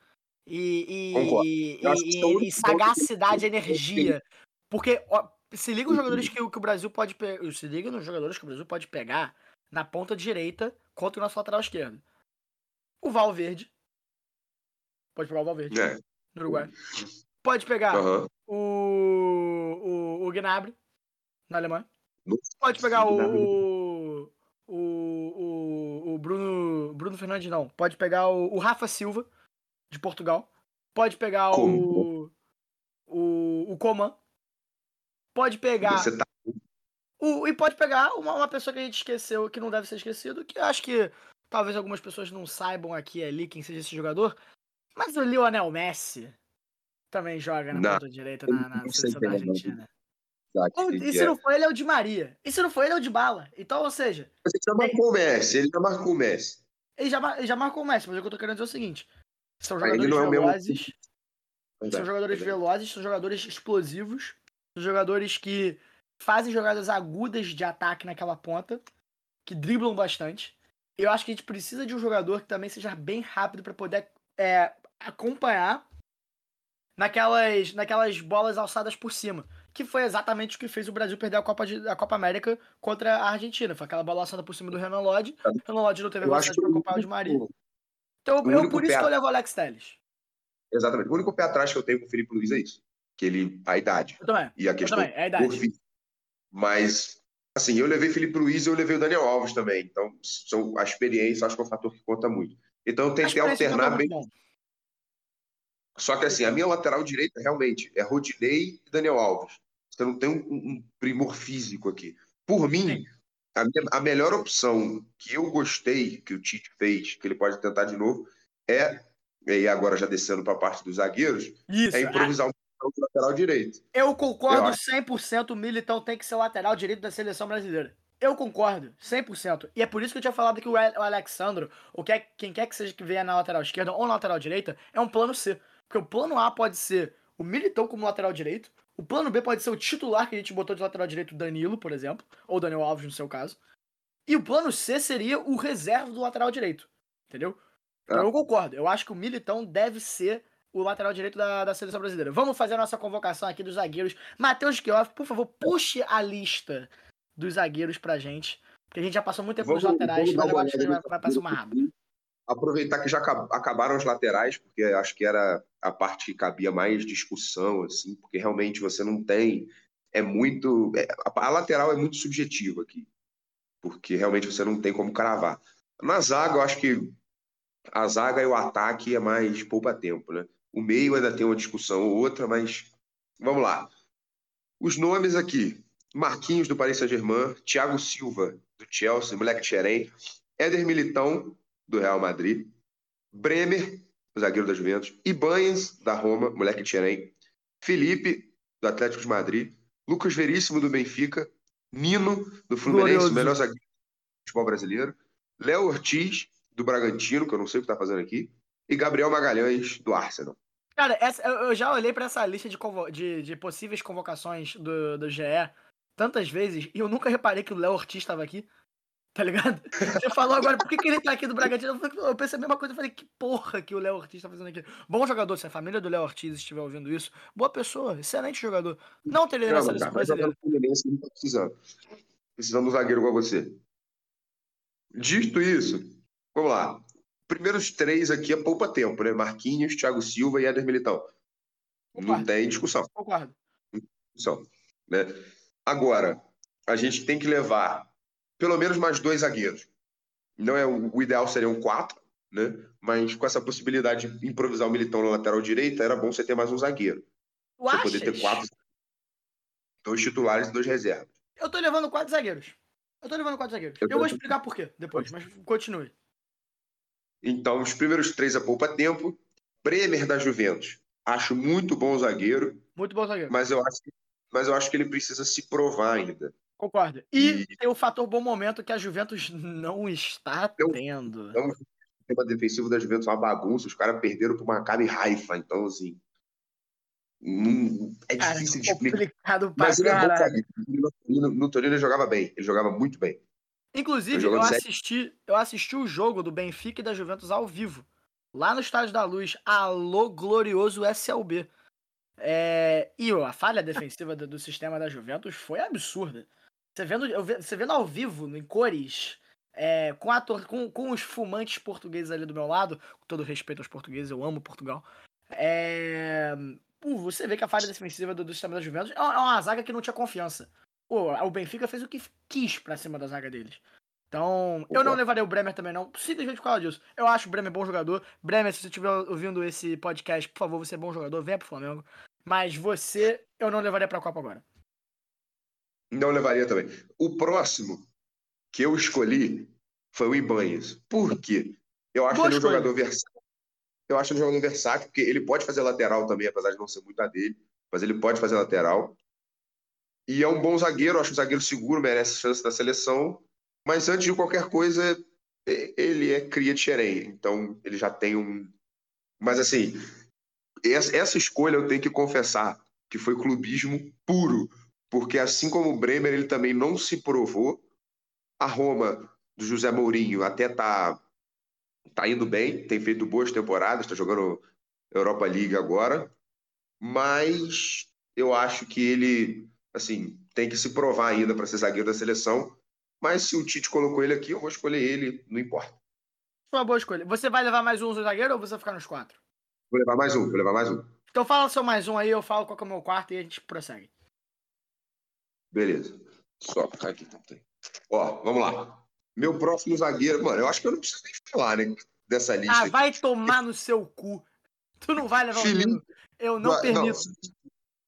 e, e, e- que e- é e único sagacidade e que- energia. Porque ó, se liga os Uhum. jogadores que, o- que o Brasil pode pegar. Se liga nos jogadores que o Brasil pode pegar na ponta direita contra o nosso lateral esquerdo. O Valverde. Pode pegar o Valverde É. no Uruguai. Pode pegar Aham. o, o, o Gnabry, na Alemanha. Pode pegar o, o, o, o, Bruno, Bruno Fernandes, não. Pode pegar o, o Rafa Silva, de Portugal. Pode pegar o, o, o Coman. Pode pegar Você tá o, e pode pegar uma, uma pessoa que a gente esqueceu, que não deve ser esquecido, que acho que talvez algumas pessoas não saibam aqui ali quem seja esse jogador. Mas o Lionel Messi também joga na Não, ponta direita na, na seleção da é. Argentina. Ou- quem E se é. não for ele, é o Di Maria. E se não for ele, é o Di Bala. Então, ou seja, Você já marcou o Messi, ele já marcou o Messi. ele já, ele já marcou o Messi, mas o que eu tô querendo dizer é o seguinte: são ele jogadores é o mesmo- velozes, são jogadores velozes, são jogadores explosivos, são jogadores que fazem jogadas agudas de ataque naquela ponta, que driblam bastante. Eu acho que a gente precisa de um jogador que também seja bem rápido para poder é, acompanhar naquelas, naquelas bolas alçadas por cima. Que foi exatamente o que fez o Brasil perder a Copa, de, a Copa América contra a Argentina. Foi aquela bola alçada por cima do Renan Lodge. O Renan Lodge não teve Eu acho velocidade para acompanhar o Di Maria. Então, eu, por isso que eu levo o Alex Telles. Exatamente. O único pé atrás que eu tenho com o Felipe Luiz é isso. Que ele, a idade Eu também. e a Eu questão também, é a idade. físico. Mas, assim, eu levei Felipe Luiz e eu levei o Daniel Alves também. Então, são, a experiência acho que é um fator que conta muito. Então, eu A tentei alternar bem. Só que, assim, a minha lateral direita, realmente, é Rodinei e Daniel Alves. Você não tem um, um primor físico aqui. Por mim, a, minha- a melhor opção que eu gostei que o Tite fez, que ele pode tentar de novo, é, e agora já descendo para a parte dos zagueiros, Isso. é improvisar um de lateral direito. Eu concordo Eu acho. 100%. O Militão tem que ser lateral direito da seleção brasileira. Eu concordo, 100%. E é por isso que eu tinha falado que o Ale- o Alexandro, ou quer, quem quer que seja que venha na lateral esquerda ou na lateral direita, é um plano C. Porque o plano A pode ser o Militão como lateral direito. O plano B pode ser o titular que a gente botou de lateral direito, o Danilo, por exemplo. Ou Daniel Alves, no seu caso. E o plano C seria o reserva do lateral direito. Entendeu? Então Ah. eu concordo. Eu acho que o Militão deve ser o lateral direito da, da seleção brasileira. Vamos fazer a nossa convocação aqui dos zagueiros. Matheus Guioff, por favor, puxe a lista dos zagueiros pra gente. Porque a gente já passou muito tempo nos Vamos- laterais, vamos dar mas agora que olhada vai, vai passar uma rápida. Aproveitar que já acab- acabaram os laterais, porque acho que era a parte que cabia mais discussão, assim, porque realmente você não tem. É muito. é- a, a lateral é muito subjetiva aqui, porque realmente você não tem como cravar. Na zaga, eu acho que a zaga e o ataque é mais poupa-tempo, né? O meio ainda tem uma discussão ou outra, mas vamos lá. Os nomes aqui: Marquinhos do Paris Saint-Germain, Thiago Silva do Chelsea, moleque Xerém, Éder Militão do Real Madrid, Bremer, zagueiro da Juventus, Ibanez da Roma, moleque Xerém, Felipe do Atlético de Madrid, Lucas Veríssimo do Benfica, Nino do Fluminense, Glorioso. o melhor zagueiro do futebol brasileiro, Léo Ortiz do Bragantino, que eu não sei o que está fazendo aqui, e Gabriel Magalhães do Arsenal. Cara, essa- eu eu já olhei pra essa lista de, convo- de- de possíveis convocações do, do GE tantas vezes e eu nunca reparei que o Léo Ortiz estava aqui. Tá ligado? Você falou agora, por que, que ele tá aqui do Bragantino? Eu, falei, eu pensei a mesma coisa, eu falei, que porra que o Léo Ortiz tá fazendo aqui. Bom jogador, se a família do Léo Ortiz estiver ouvindo isso, boa pessoa, excelente jogador. Não teria na seleção brasileira. não tá precisando. Precisando um zagueiro igual você. Dito isso, vamos lá. Primeiros três aqui é poupa tempo, né? Marquinhos, Thiago Silva e Éder Militão. Não Concordo. tem discussão. Concordo. discussão, né? Agora, a gente tem que levar pelo menos mais dois zagueiros. Não é o, ideal seriam quatro, né? Mas com essa possibilidade de improvisar o Militão na lateral direita, era bom você ter mais um zagueiro. Tu Você achas? poder ter quatro, dois titulares e dois reservas. Eu tô levando quatro zagueiros. Eu tô levando quatro zagueiros. Eu Eu vou explicar por quê depois, mas continue. Então, os primeiros três é poupa tempo. Bremer da Juventus. Acho muito bom zagueiro, Muito bom zagueiro. mas eu acho, mas eu acho que ele precisa se provar ainda. Concordo. E E- tem o fator bom momento que a Juventus não está Eu- tendo. Então, o sistema defensivo da Juventus é uma bagunça. Os caras perderam pro Maccabi Haifa. Então, assim, não- é Cara, difícil de explicar. complicado pra Mas ele é bom zagueiro. No no Torino ele jogava bem. Ele jogava muito bem. Inclusive, eu assisti, eu assisti o jogo do Benfica e da Juventus ao vivo. Lá no Estádio da Luz. Alô, glorioso SLB. É, E ó, a falha defensiva do, do sistema da Juventus foi absurda. Você vendo, eu você vendo ao vivo, em cores, é, com, a com, com os fumantes portugueses ali do meu lado, com todo respeito aos portugueses, eu amo Portugal. É, pô, você vê que a falha defensiva do, do sistema da Juventus é uma, é uma zaga que não tinha confiança. O Benfica fez o que quis pra cima da zaga deles. Então, eu não levaria o Bremer também, não. Simplesmente por causa disso. Eu acho o Bremer bom jogador. Bremer, se você estiver ouvindo esse podcast, por favor, você é bom jogador, venha pro Flamengo. Mas você, eu não levaria pra Copa agora. Não levaria também. O próximo que eu escolhi foi o Ibanez. Por quê? Eu acho Boa ele um jogador versátil. Eu acho ele um jogador versátil, porque ele pode fazer lateral também, apesar de não ser muito a dele. Mas ele pode fazer lateral. E é um bom zagueiro, acho um zagueiro seguro, merece chance da seleção. Mas antes de qualquer coisa, ele é cria de Xerém. Então, ele já tem um. Mas assim, essa, essa escolha eu tenho que confessar que foi clubismo puro. Porque assim como o Bremer, ele também não se provou. A Roma do José Mourinho até tá, tá indo bem, tem feito boas temporadas, está jogando Europa League agora. Mas eu acho que ele, assim, tem que se provar ainda para ser zagueiro da seleção. Mas se o Tite colocou ele aqui, eu vou escolher ele, não importa. Foi uma boa escolha. Você vai levar mais um zagueiro ou você vai ficar nos quatro? Vou levar mais um, vou levar mais um. Então fala seu mais um aí, eu falo qual que é o meu quarto e a gente prossegue. Beleza. Só aqui, então tem. Ó, vamos lá. Meu próximo zagueiro, mano, eu acho que eu não preciso nem falar, né? Dessa lista. Ah, aqui. vai tomar no seu cu. Tu não vai levar o Felipe- Nino. Eu não Do- permito.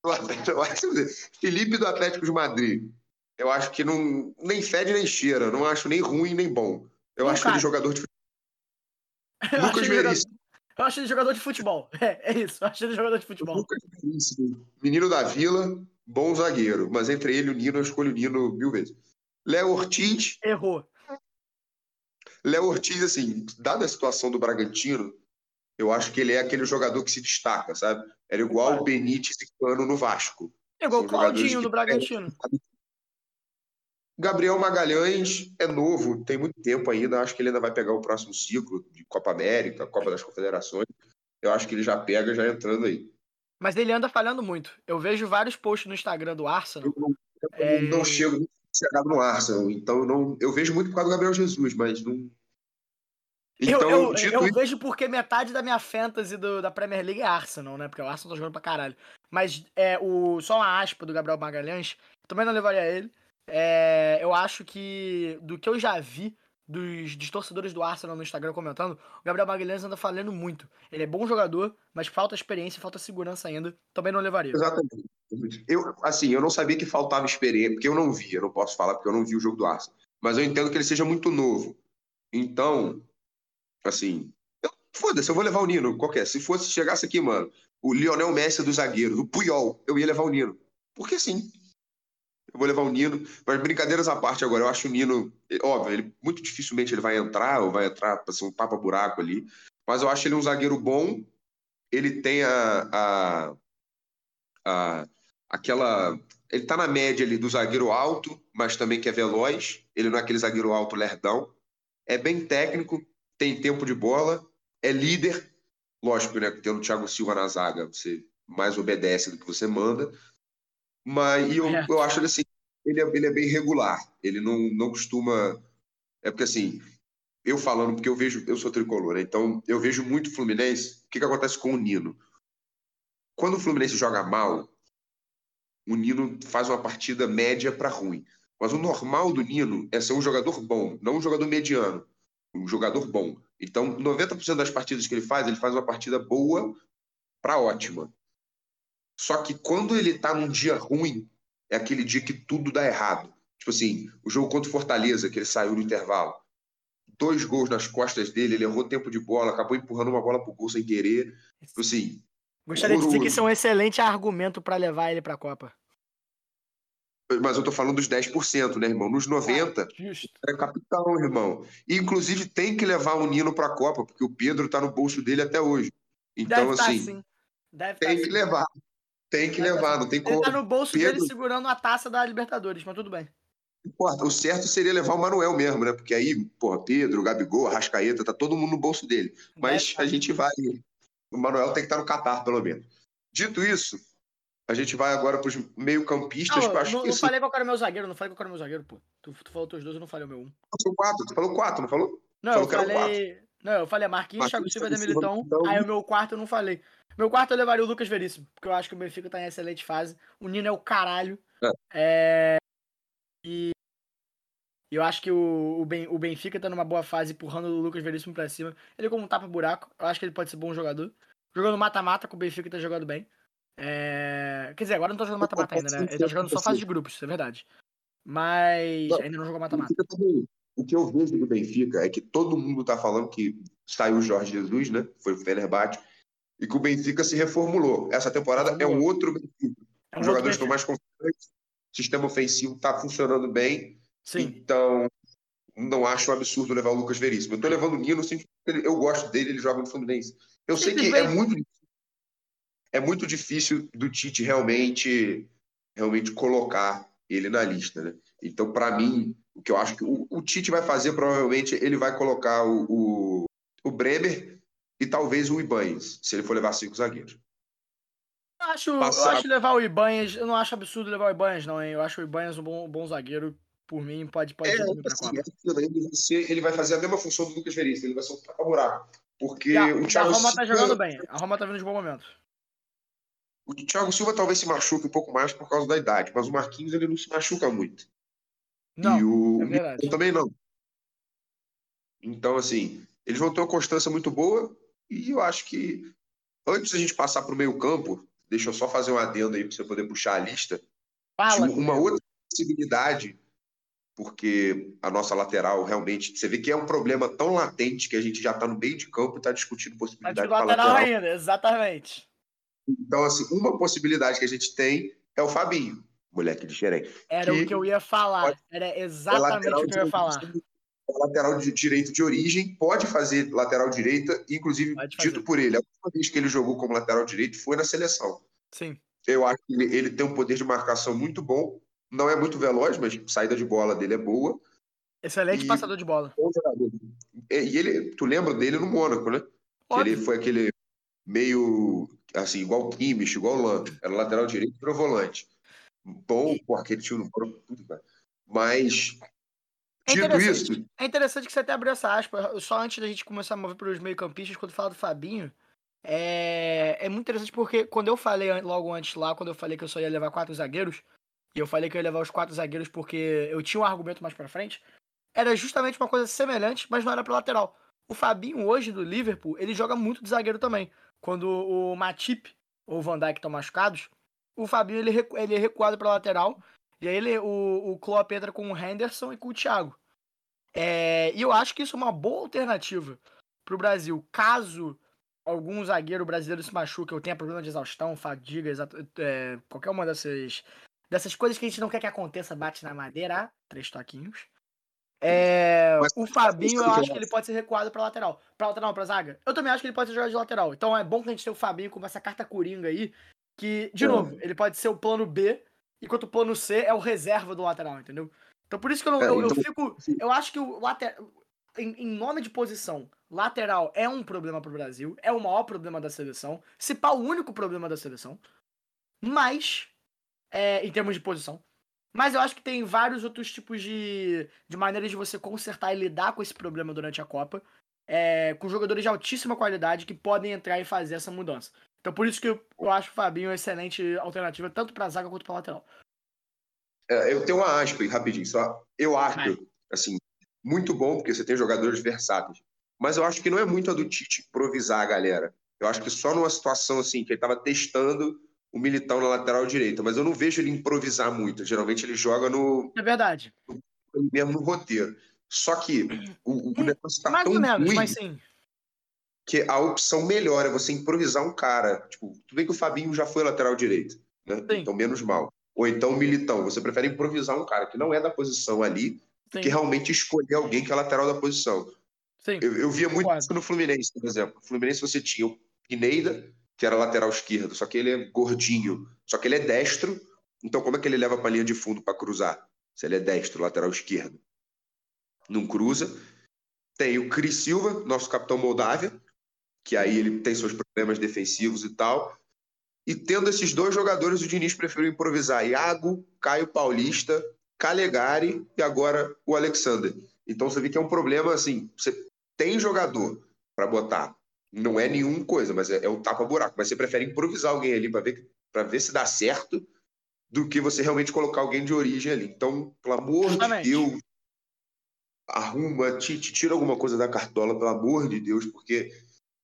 Do Atlético-. Felipe do Atlético de Madrid. Eu acho que não nem fede nem cheira. Não acho nem ruim nem bom. Eu Não, acho cara. ele jogador de acho, Lucas Veríssimo. eu acho ele jogador de futebol. É, é isso. Eu acho ele jogador de futebol. Lucas Veríssimo. Menino da Vila, bom zagueiro. Mas entre ele e o Nino, eu escolho o Nino mil vezes. Léo Ortiz. Errou. Léo Ortiz, assim, dada a situação do Bragantino, eu acho que ele é aquele jogador que se destaca, sabe? Era igual o Benítez e Cano no Vasco. É igual o Claudinho do Bragantino. Gabriel Magalhães é novo, tem muito tempo ainda. Acho que ele ainda vai pegar o próximo ciclo de Copa América, Copa das Confederações. Eu acho que ele já pega, já entrando aí. Mas ele anda falhando muito. Eu vejo vários posts no Instagram do Arsenal. Eu não, eu É. não chego chegado no Arsenal, então eu não, eu vejo muito por causa do Gabriel Jesus, mas não. Eu, Então, eu, eu isso, vejo porque metade da minha fantasy do- da Premier League é Arsenal, né? Porque o Arsenal tá jogando pra caralho. Mas é, o, só uma aspa do Gabriel Magalhães, também não levaria ele. É, eu acho que, do que eu já vi dos, dos torcedores do Arsenal no Instagram comentando, o Gabriel Magalhães anda falando muito. Ele é bom jogador, mas falta experiência, falta segurança ainda. Também não levaria. Exatamente. Eu, assim, eu não sabia que faltava experiência, porque eu não vi, eu não posso falar porque eu não vi o jogo do Arsenal. Mas eu entendo que ele seja muito novo. Então, assim, foda-se, eu vou levar o Nino, qualquer. Se fosse, chegasse aqui, mano, o Lionel Messi dos zagueiros, o Puyol, eu ia levar o Nino. Porque sim. Eu vou levar o Nino. Mas brincadeiras à parte agora, eu acho o Nino, óbvio, ele muito dificilmente ele vai entrar, ou vai entrar para ser um tapa-buraco ali. Mas eu acho ele um zagueiro bom. Ele tem a, a a- aquela. Ele tá na média ali do zagueiro alto, mas também que é veloz. Ele não é aquele zagueiro alto lerdão. É bem técnico, tem tempo de bola, é líder. Lógico, né? Tendo o Thiago Silva na zaga, você mais obedece do que você manda. Mas eu, Certo. eu acho ele assim, ele é, ele é bem regular. Ele não, não costuma. É porque assim, eu falando, porque eu vejo, eu sou tricolor, né? então eu vejo muito Fluminense. O que, que acontece com o Nino? Quando o Fluminense joga mal, o Nino faz uma partida média para ruim. Mas o normal do Nino é ser um jogador bom, não um jogador mediano. Um jogador bom. Então, 90% das partidas que ele faz, ele faz uma partida boa para ótima. Só que quando ele tá num dia ruim, é aquele dia que tudo dá errado. Tipo assim, o jogo contra o Fortaleza, que ele saiu no intervalo. Dois gols nas costas dele, ele errou tempo de bola, acabou empurrando uma bola pro gol sem querer. Tipo assim. Gostaria de dizer que isso é um excelente argumento para levar ele pra Copa. Mas eu tô falando dos 10%, né, irmão? Nos 90%, Ah, é capitão, irmão. E, inclusive, tem que levar o Nino pra Copa, porque o Pedro tá no bolso dele até hoje. Então, Deve tá assim, sim. Deve tá tem que levar. Tem que Deve tá levar, não tem Ele como. tá no bolso Pedro- dele segurando a taça da Libertadores, mas tudo bem. Porra, o certo seria levar o Manuel mesmo, né? Porque aí, porra, Pedro, Gabigol, Arrascaeta, tá todo mundo no bolso dele. Mas Deve a gente vai. O Manuel tem que estar no Catar, pelo menos. Dito isso, a gente vai agora para os meio-campistas, Não, acho não, que não falei qual era o meu zagueiro, não falei qual era o meu zagueiro, pô. Tu, tu falou teus dois, eu não falei o meu um. são quatro. Tu falou quatro, não falou? Não, Falou eu falei. Não, eu falei Marquinhos, Marquinhos, Silva Thiago Silva, Militão. Militão. Aí o meu quarto eu não falei. Meu quarto eu levaria o Lucas Veríssimo, porque eu acho que o Benfica tá em excelente fase. O Nino é o caralho. É. E. e Eu acho que o, o, Ben- o Benfica tá numa boa fase, empurrando o Lucas Veríssimo pra cima. Ele como um tapa-buraco, eu acho que ele pode ser bom jogador. Jogando mata-mata com o Benfica tá jogando bem. É... Quer dizer, agora não tá jogando mata-mata ainda, né? Ele tá jogando só fase de grupos, isso é verdade. Mas ainda não jogou mata-mata. O que eu vejo do Benfica é que todo mundo tá falando que saiu o Jorge Jesus, né? Foi o Fenerbahçe. E que o Benfica se reformulou. Essa temporada é um outro Benfica. É um Os jogadores estão mais confiantes. O sistema ofensivo está funcionando bem. Sim. Então, não acho um absurdo levar o Lucas Veríssimo. Eu tô levando o Nino, eu gosto dele, ele joga no Fluminense. Eu sei que é muito, é muito difícil do Tite realmente, realmente colocar ele na lista, né? Então, para mim, o que eu acho que o, o Tite vai fazer, provavelmente, ele vai colocar o, o, o Bremer e talvez o Ibanez, se ele for levar cinco zagueiros. Eu acho, eu Passar- acho levar o Ibanhas, eu não acho absurdo levar o Ibanhas, não, hein? Eu acho o Ibanhas um bom, um bom zagueiro. Por mim, pode, pode É, assim, é aquilo, ele, vai ser- ele vai fazer a mesma função do Lucas Veríssimo, ele vai ser um tapa-buraco. Porque a, o e a Thiago Roma tá jogando bem. A Roma tá vindo de bom momento. O Thiago Silva talvez se machuque um pouco mais por causa da idade, mas o Marquinhos ele não se machuca muito. Não, e o é verdade. Também não. Então, assim, eles vão ter uma constância muito boa e eu acho que antes da gente passar para o meio-campo, deixa eu só fazer um adendo aí para você poder puxar a lista. Fala, uma outra possibilidade, porque a nossa lateral realmente, você vê que é um problema tão latente que a gente já está no meio de campo e está discutindo tá possibilidade de lateral lateral. ainda, exatamente. Então, assim, uma possibilidade que a gente tem é o Fabinho, moleque de Xerém. Era o que eu ia falar. Era É exatamente lateral o que eu ia de- falar. é lateral de direito de origem, pode fazer lateral direita, inclusive Pode dito por ele, a última vez que ele jogou como lateral direito foi na seleção. Sim. Eu acho que ele, ele tem um poder de marcação muito bom, não é muito veloz, mas saída de bola dele é boa. Excelente E- passador de bola. Jogador. E ele, tu lembra dele no Mônaco, né? Ele foi aquele meio assim, igual o Kimmich, igual o Lan, era lateral direito e volante. Bom, no Mônaco, tudo, cara. Mas É dito interessante. isso, É interessante que você até abriu essa aspa. Só antes da gente começar a mover para os meio-campistas, quando fala do Fabinho, é... é muito interessante porque quando eu falei logo antes lá, quando eu falei que eu só ia levar quatro zagueiros, e eu falei que eu ia levar os quatro zagueiros porque eu tinha um argumento mais pra frente, era justamente uma coisa semelhante, mas não era pra lateral. O Fabinho hoje do Liverpool, ele joga muito de zagueiro também. Quando o Matip ou o Van Dijk estão machucados, o Fabinho ele, recu- ele é recuado pra lateral, e aí ele, o, o Klopp entra com o Henderson e com o Thiago. É, e eu acho que isso é uma boa alternativa pro Brasil, caso algum zagueiro brasileiro se machuque ou tenha problema de exaustão, fadiga, é, qualquer uma dessas, dessas coisas que a gente não quer que aconteça, bate na madeira, três toquinhos. É, Mas- o Fabinho, eu acho que ele pode ser recuado pra lateral. Pra lateral, pra zaga. Eu também acho que ele pode ser jogado de lateral. Então é bom que a gente tenha o Fabinho com essa carta coringa aí, que, de É. novo, ele pode ser o plano B, enquanto o plano C é o reserva do lateral, entendeu? Então por isso que eu, não- É, eu, eu então- fico. Eu acho que o lateral. Em, em nome de posição, lateral é um problema pro Brasil, é o maior problema da seleção, se pá, o único problema da seleção. Mas, é, em termos de posição. Mas eu acho que tem vários outros tipos de, de maneiras de você consertar e lidar com esse problema durante a Copa. É, com jogadores de altíssima qualidade que podem entrar e fazer essa mudança. Então por isso que eu, eu acho o Fabinho uma excelente alternativa, tanto para zaga quanto para lateral. É, eu tenho uma aspa aí, rapidinho, só. Eu acho, assim, muito bom, porque você tem jogadores versáteis. Mas eu acho que não é muito a do Tite improvisar a galera. Eu acho que só numa situação assim, que ele estava testando o Militão na lateral direita, mas eu não vejo ele improvisar muito. Geralmente ele joga no. É verdade. No, mesmo no roteiro. Só que o, o negócio tá Mais tão ou menos, ruim mas sim. que a opção melhor é você improvisar um cara. Tipo, tudo bem que o Fabinho já foi lateral direito, né? Sim. Então menos mal. Ou então o Militão. Você prefere improvisar um cara que não é da posição ali, sim. que realmente escolher alguém que é lateral da posição. Sim. Eu, eu via muito isso no Fluminense, por exemplo. No Fluminense você tinha o Pineida, que era lateral esquerdo, só que ele é gordinho, só que ele é destro. Então como é que ele leva para a linha de fundo para cruzar? Se ele é destro, lateral esquerdo. Não cruza. Tem o Cris Silva, nosso capitão Moldávia, que aí ele tem seus problemas defensivos e tal. E tendo esses dois jogadores, o Diniz preferiu improvisar Iago, Caio Paulista, Calegari e agora o Alexander. Então você vê que é um problema assim, você tem jogador para botar, não é nenhuma coisa, mas é, é um tapa-buraco. Mas você prefere improvisar alguém ali para ver, pra ver se dá certo do que você realmente colocar alguém de origem ali. Então, pelo amor Justamente. de Deus, arruma, Tite, tira alguma coisa da cartola, pelo amor de Deus, porque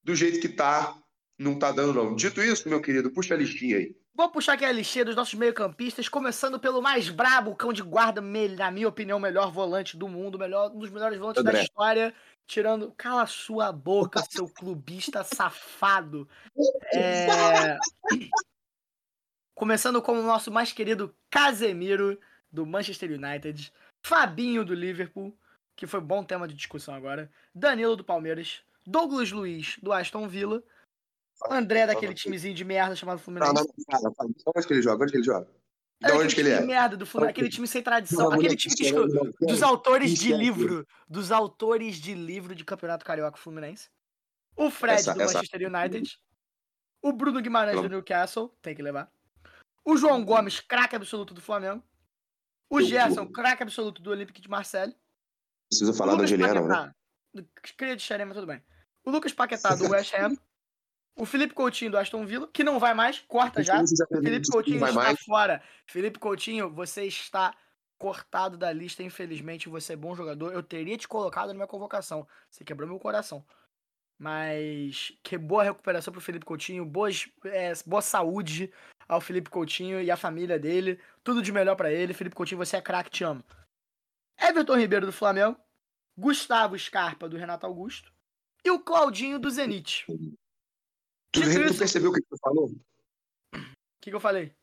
do jeito que tá, não tá dando não. Dito isso, meu querido, puxa a listinha aí. Vou puxar aqui a listinha dos nossos meio-campistas, começando pelo mais brabo, cão de guarda, na minha opinião, o melhor volante do mundo, melhor, um dos melhores volantes da André. história, tirando. Cala sua boca, seu clubista safado. É... Começando com o nosso mais querido Casemiro, do Manchester United, Fabinho, do Liverpool, que foi bom tema de discussão agora, Danilo, do Palmeiras, Douglas Luiz, do Aston Villa, André, daquele timezinho de merda chamado Fluminense. Não, não, fala, fala. Onde que ele joga? Onde que ele joga? De Era onde que ele é? merda do Fluminense, aquele time sem tradição, aquele time que não, dos não. autores de é livro, dos autores de livro de Campeonato Carioca Fluminense. O Fred Essa- do essa- Manchester United. O Bruno Guimarães Não. do Newcastle, tem que levar. O João Gomes, craque absoluto do Flamengo. O Eu- Gerson, craque absoluto do Olympique de Marseille. Precisa falar o da Lucas Juliana, né? Paquetá, do- Cria de xerém, mas tudo bem. O Lucas Paquetá do West Ham. O Felipe Coutinho do Aston Villa, que não vai mais, corta já. Felipe Coutinho está mais. fora. Felipe Coutinho, você está cortado da lista, infelizmente. Você é bom jogador. Eu teria te colocado na minha convocação. Você quebrou meu coração. Mas que boa recuperação pro Felipe Coutinho, boas, é, boa saúde ao Felipe Coutinho e à família dele. Tudo de melhor pra ele. Felipe Coutinho, você é craque, te amo. Everton Ribeiro do Flamengo, Gustavo Scarpa do Renato Augusto e o Claudinho do Zenit. O Tu, tu percebeu o que tu falou? que, que eu falei?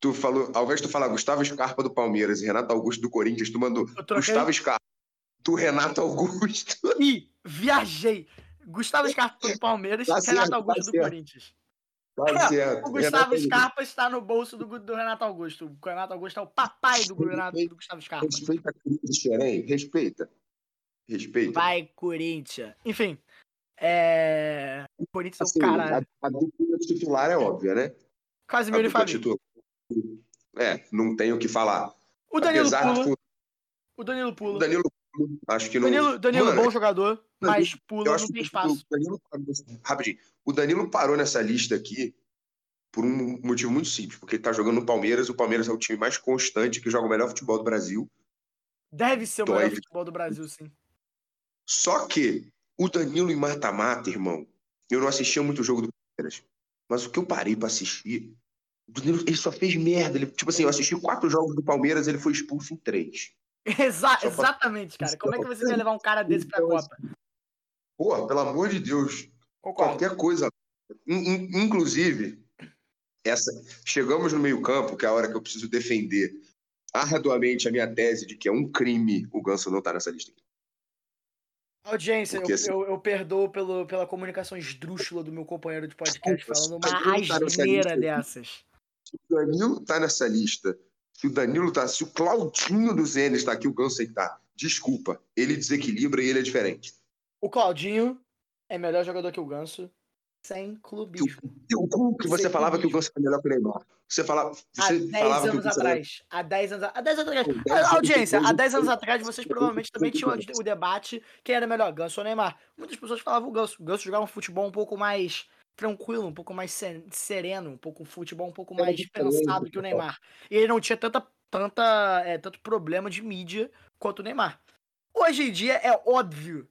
Tu falou, ao invés de tu falar Gustavo Scarpa do Palmeiras e Renato Augusto do Corinthians, tu mandou Gustavo Scarpa, tu Renato Augusto. e viajei. Gustavo Scarpa do Palmeiras Tá e Renato certo, Augusto tá do certo. Corinthians. Tá certo. O Gustavo Renato Scarpa está no bolso do, do Renato Augusto. O Renato Augusto é o papai do, Renato, do Gustavo Scarpa. Respeita a Xerém, respeita. Respeita. Vai, Corinthians. Enfim. É. O Corinthians é Assim, o caralho. a, a dupla titular é óbvia, né? Casimiro e Fabinho. titular. É, não tem o que falar. O Danilo Apesar de pula. tu- O Danilo o pula. Danilo, acho que não. Danilo, Danilo Mano, bom jogador, mas pula, não tem espaço. O Danilo, rapidinho. O Danilo parou nessa lista aqui por um motivo muito simples, porque ele tá jogando no Palmeiras, o Palmeiras é o time mais constante que joga o melhor futebol do Brasil. Deve ser o Dói. melhor futebol do Brasil, sim. Só que o Danilo em mata-mata, irmão, eu não assistia muito o jogo do Palmeiras, mas o que eu parei pra assistir, o Danilo, ele só fez merda. Ele, tipo assim, eu assisti quatro jogos do Palmeiras, ele foi expulso em três. Exa- Só pra- Exatamente, cara. Como é que você vai levar um cara desse pra Copa? Pô, pelo amor de Deus, Concordo. qualquer coisa. In- in- inclusive, essa chegamos no meio-campo, que é a hora que eu preciso defender arduamente a minha tese de que é um crime o Ganso não tá nessa lista aqui. Audiência, Porque, eu, assim- eu, eu perdoo pelo, pela comunicação esdrúxula do meu companheiro de podcast falando uma tá asneira dessas. Se o Danilo tá nessa lista, se o Danilo tá, se o Claudinho do Zenes tá aqui, o Ganso aí tá. Desculpa, ele desequilibra e ele é diferente. O Claudinho é melhor jogador que o Ganso, Sem clubismo. O que você Sem falava que o clubismo. Ganso era melhor que o Neymar. Você falava, Há você 10 falava que o anos Ganso era atrás. Há 10 anos, há 10 anos atrás. Pô, 10 A- Audiência, há depois, 10 anos atrás vocês provavelmente também tinham o debate quem era melhor, Ganso ou Neymar. Muitas pessoas falavam o Ganso. O Ganso jogava um futebol um pouco mais tranquilo, um pouco mais se- sereno, um pouco um futebol um pouco mais diferente, pensado que o. Neymar. E ele não tinha tanta, tanta, é, tanto problema de mídia quanto o Neymar. Hoje em dia é óbvio.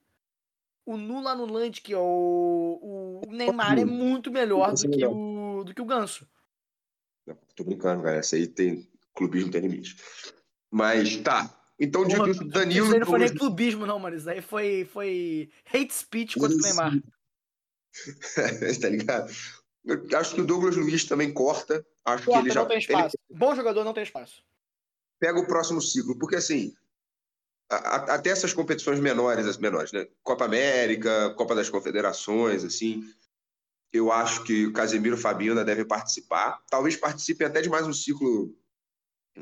O Nula anulante, que é o, o Neymar, é muito melhor do que o, do que o Ganso. Não, tô brincando, cara. Essa aí tem. Clubismo tem limite. Mas tá. Então, dito isso, Danilo. Isso aí não foi nem clubismo, não, mano. Isso aí foi, foi hate speech contra o Neymar. tá ligado? Eu acho que o Douglas Luiz também corta. Acho que Corta, ele já. tem ele espaço. Bom jogador não tem espaço. pega o próximo ciclo, porque assim. A- até essas competições menores, as menores, né? Copa América, Copa das Confederações, assim. Eu acho que o Casemiro e o Fabinho ainda devem participar. Talvez participem até de mais um ciclo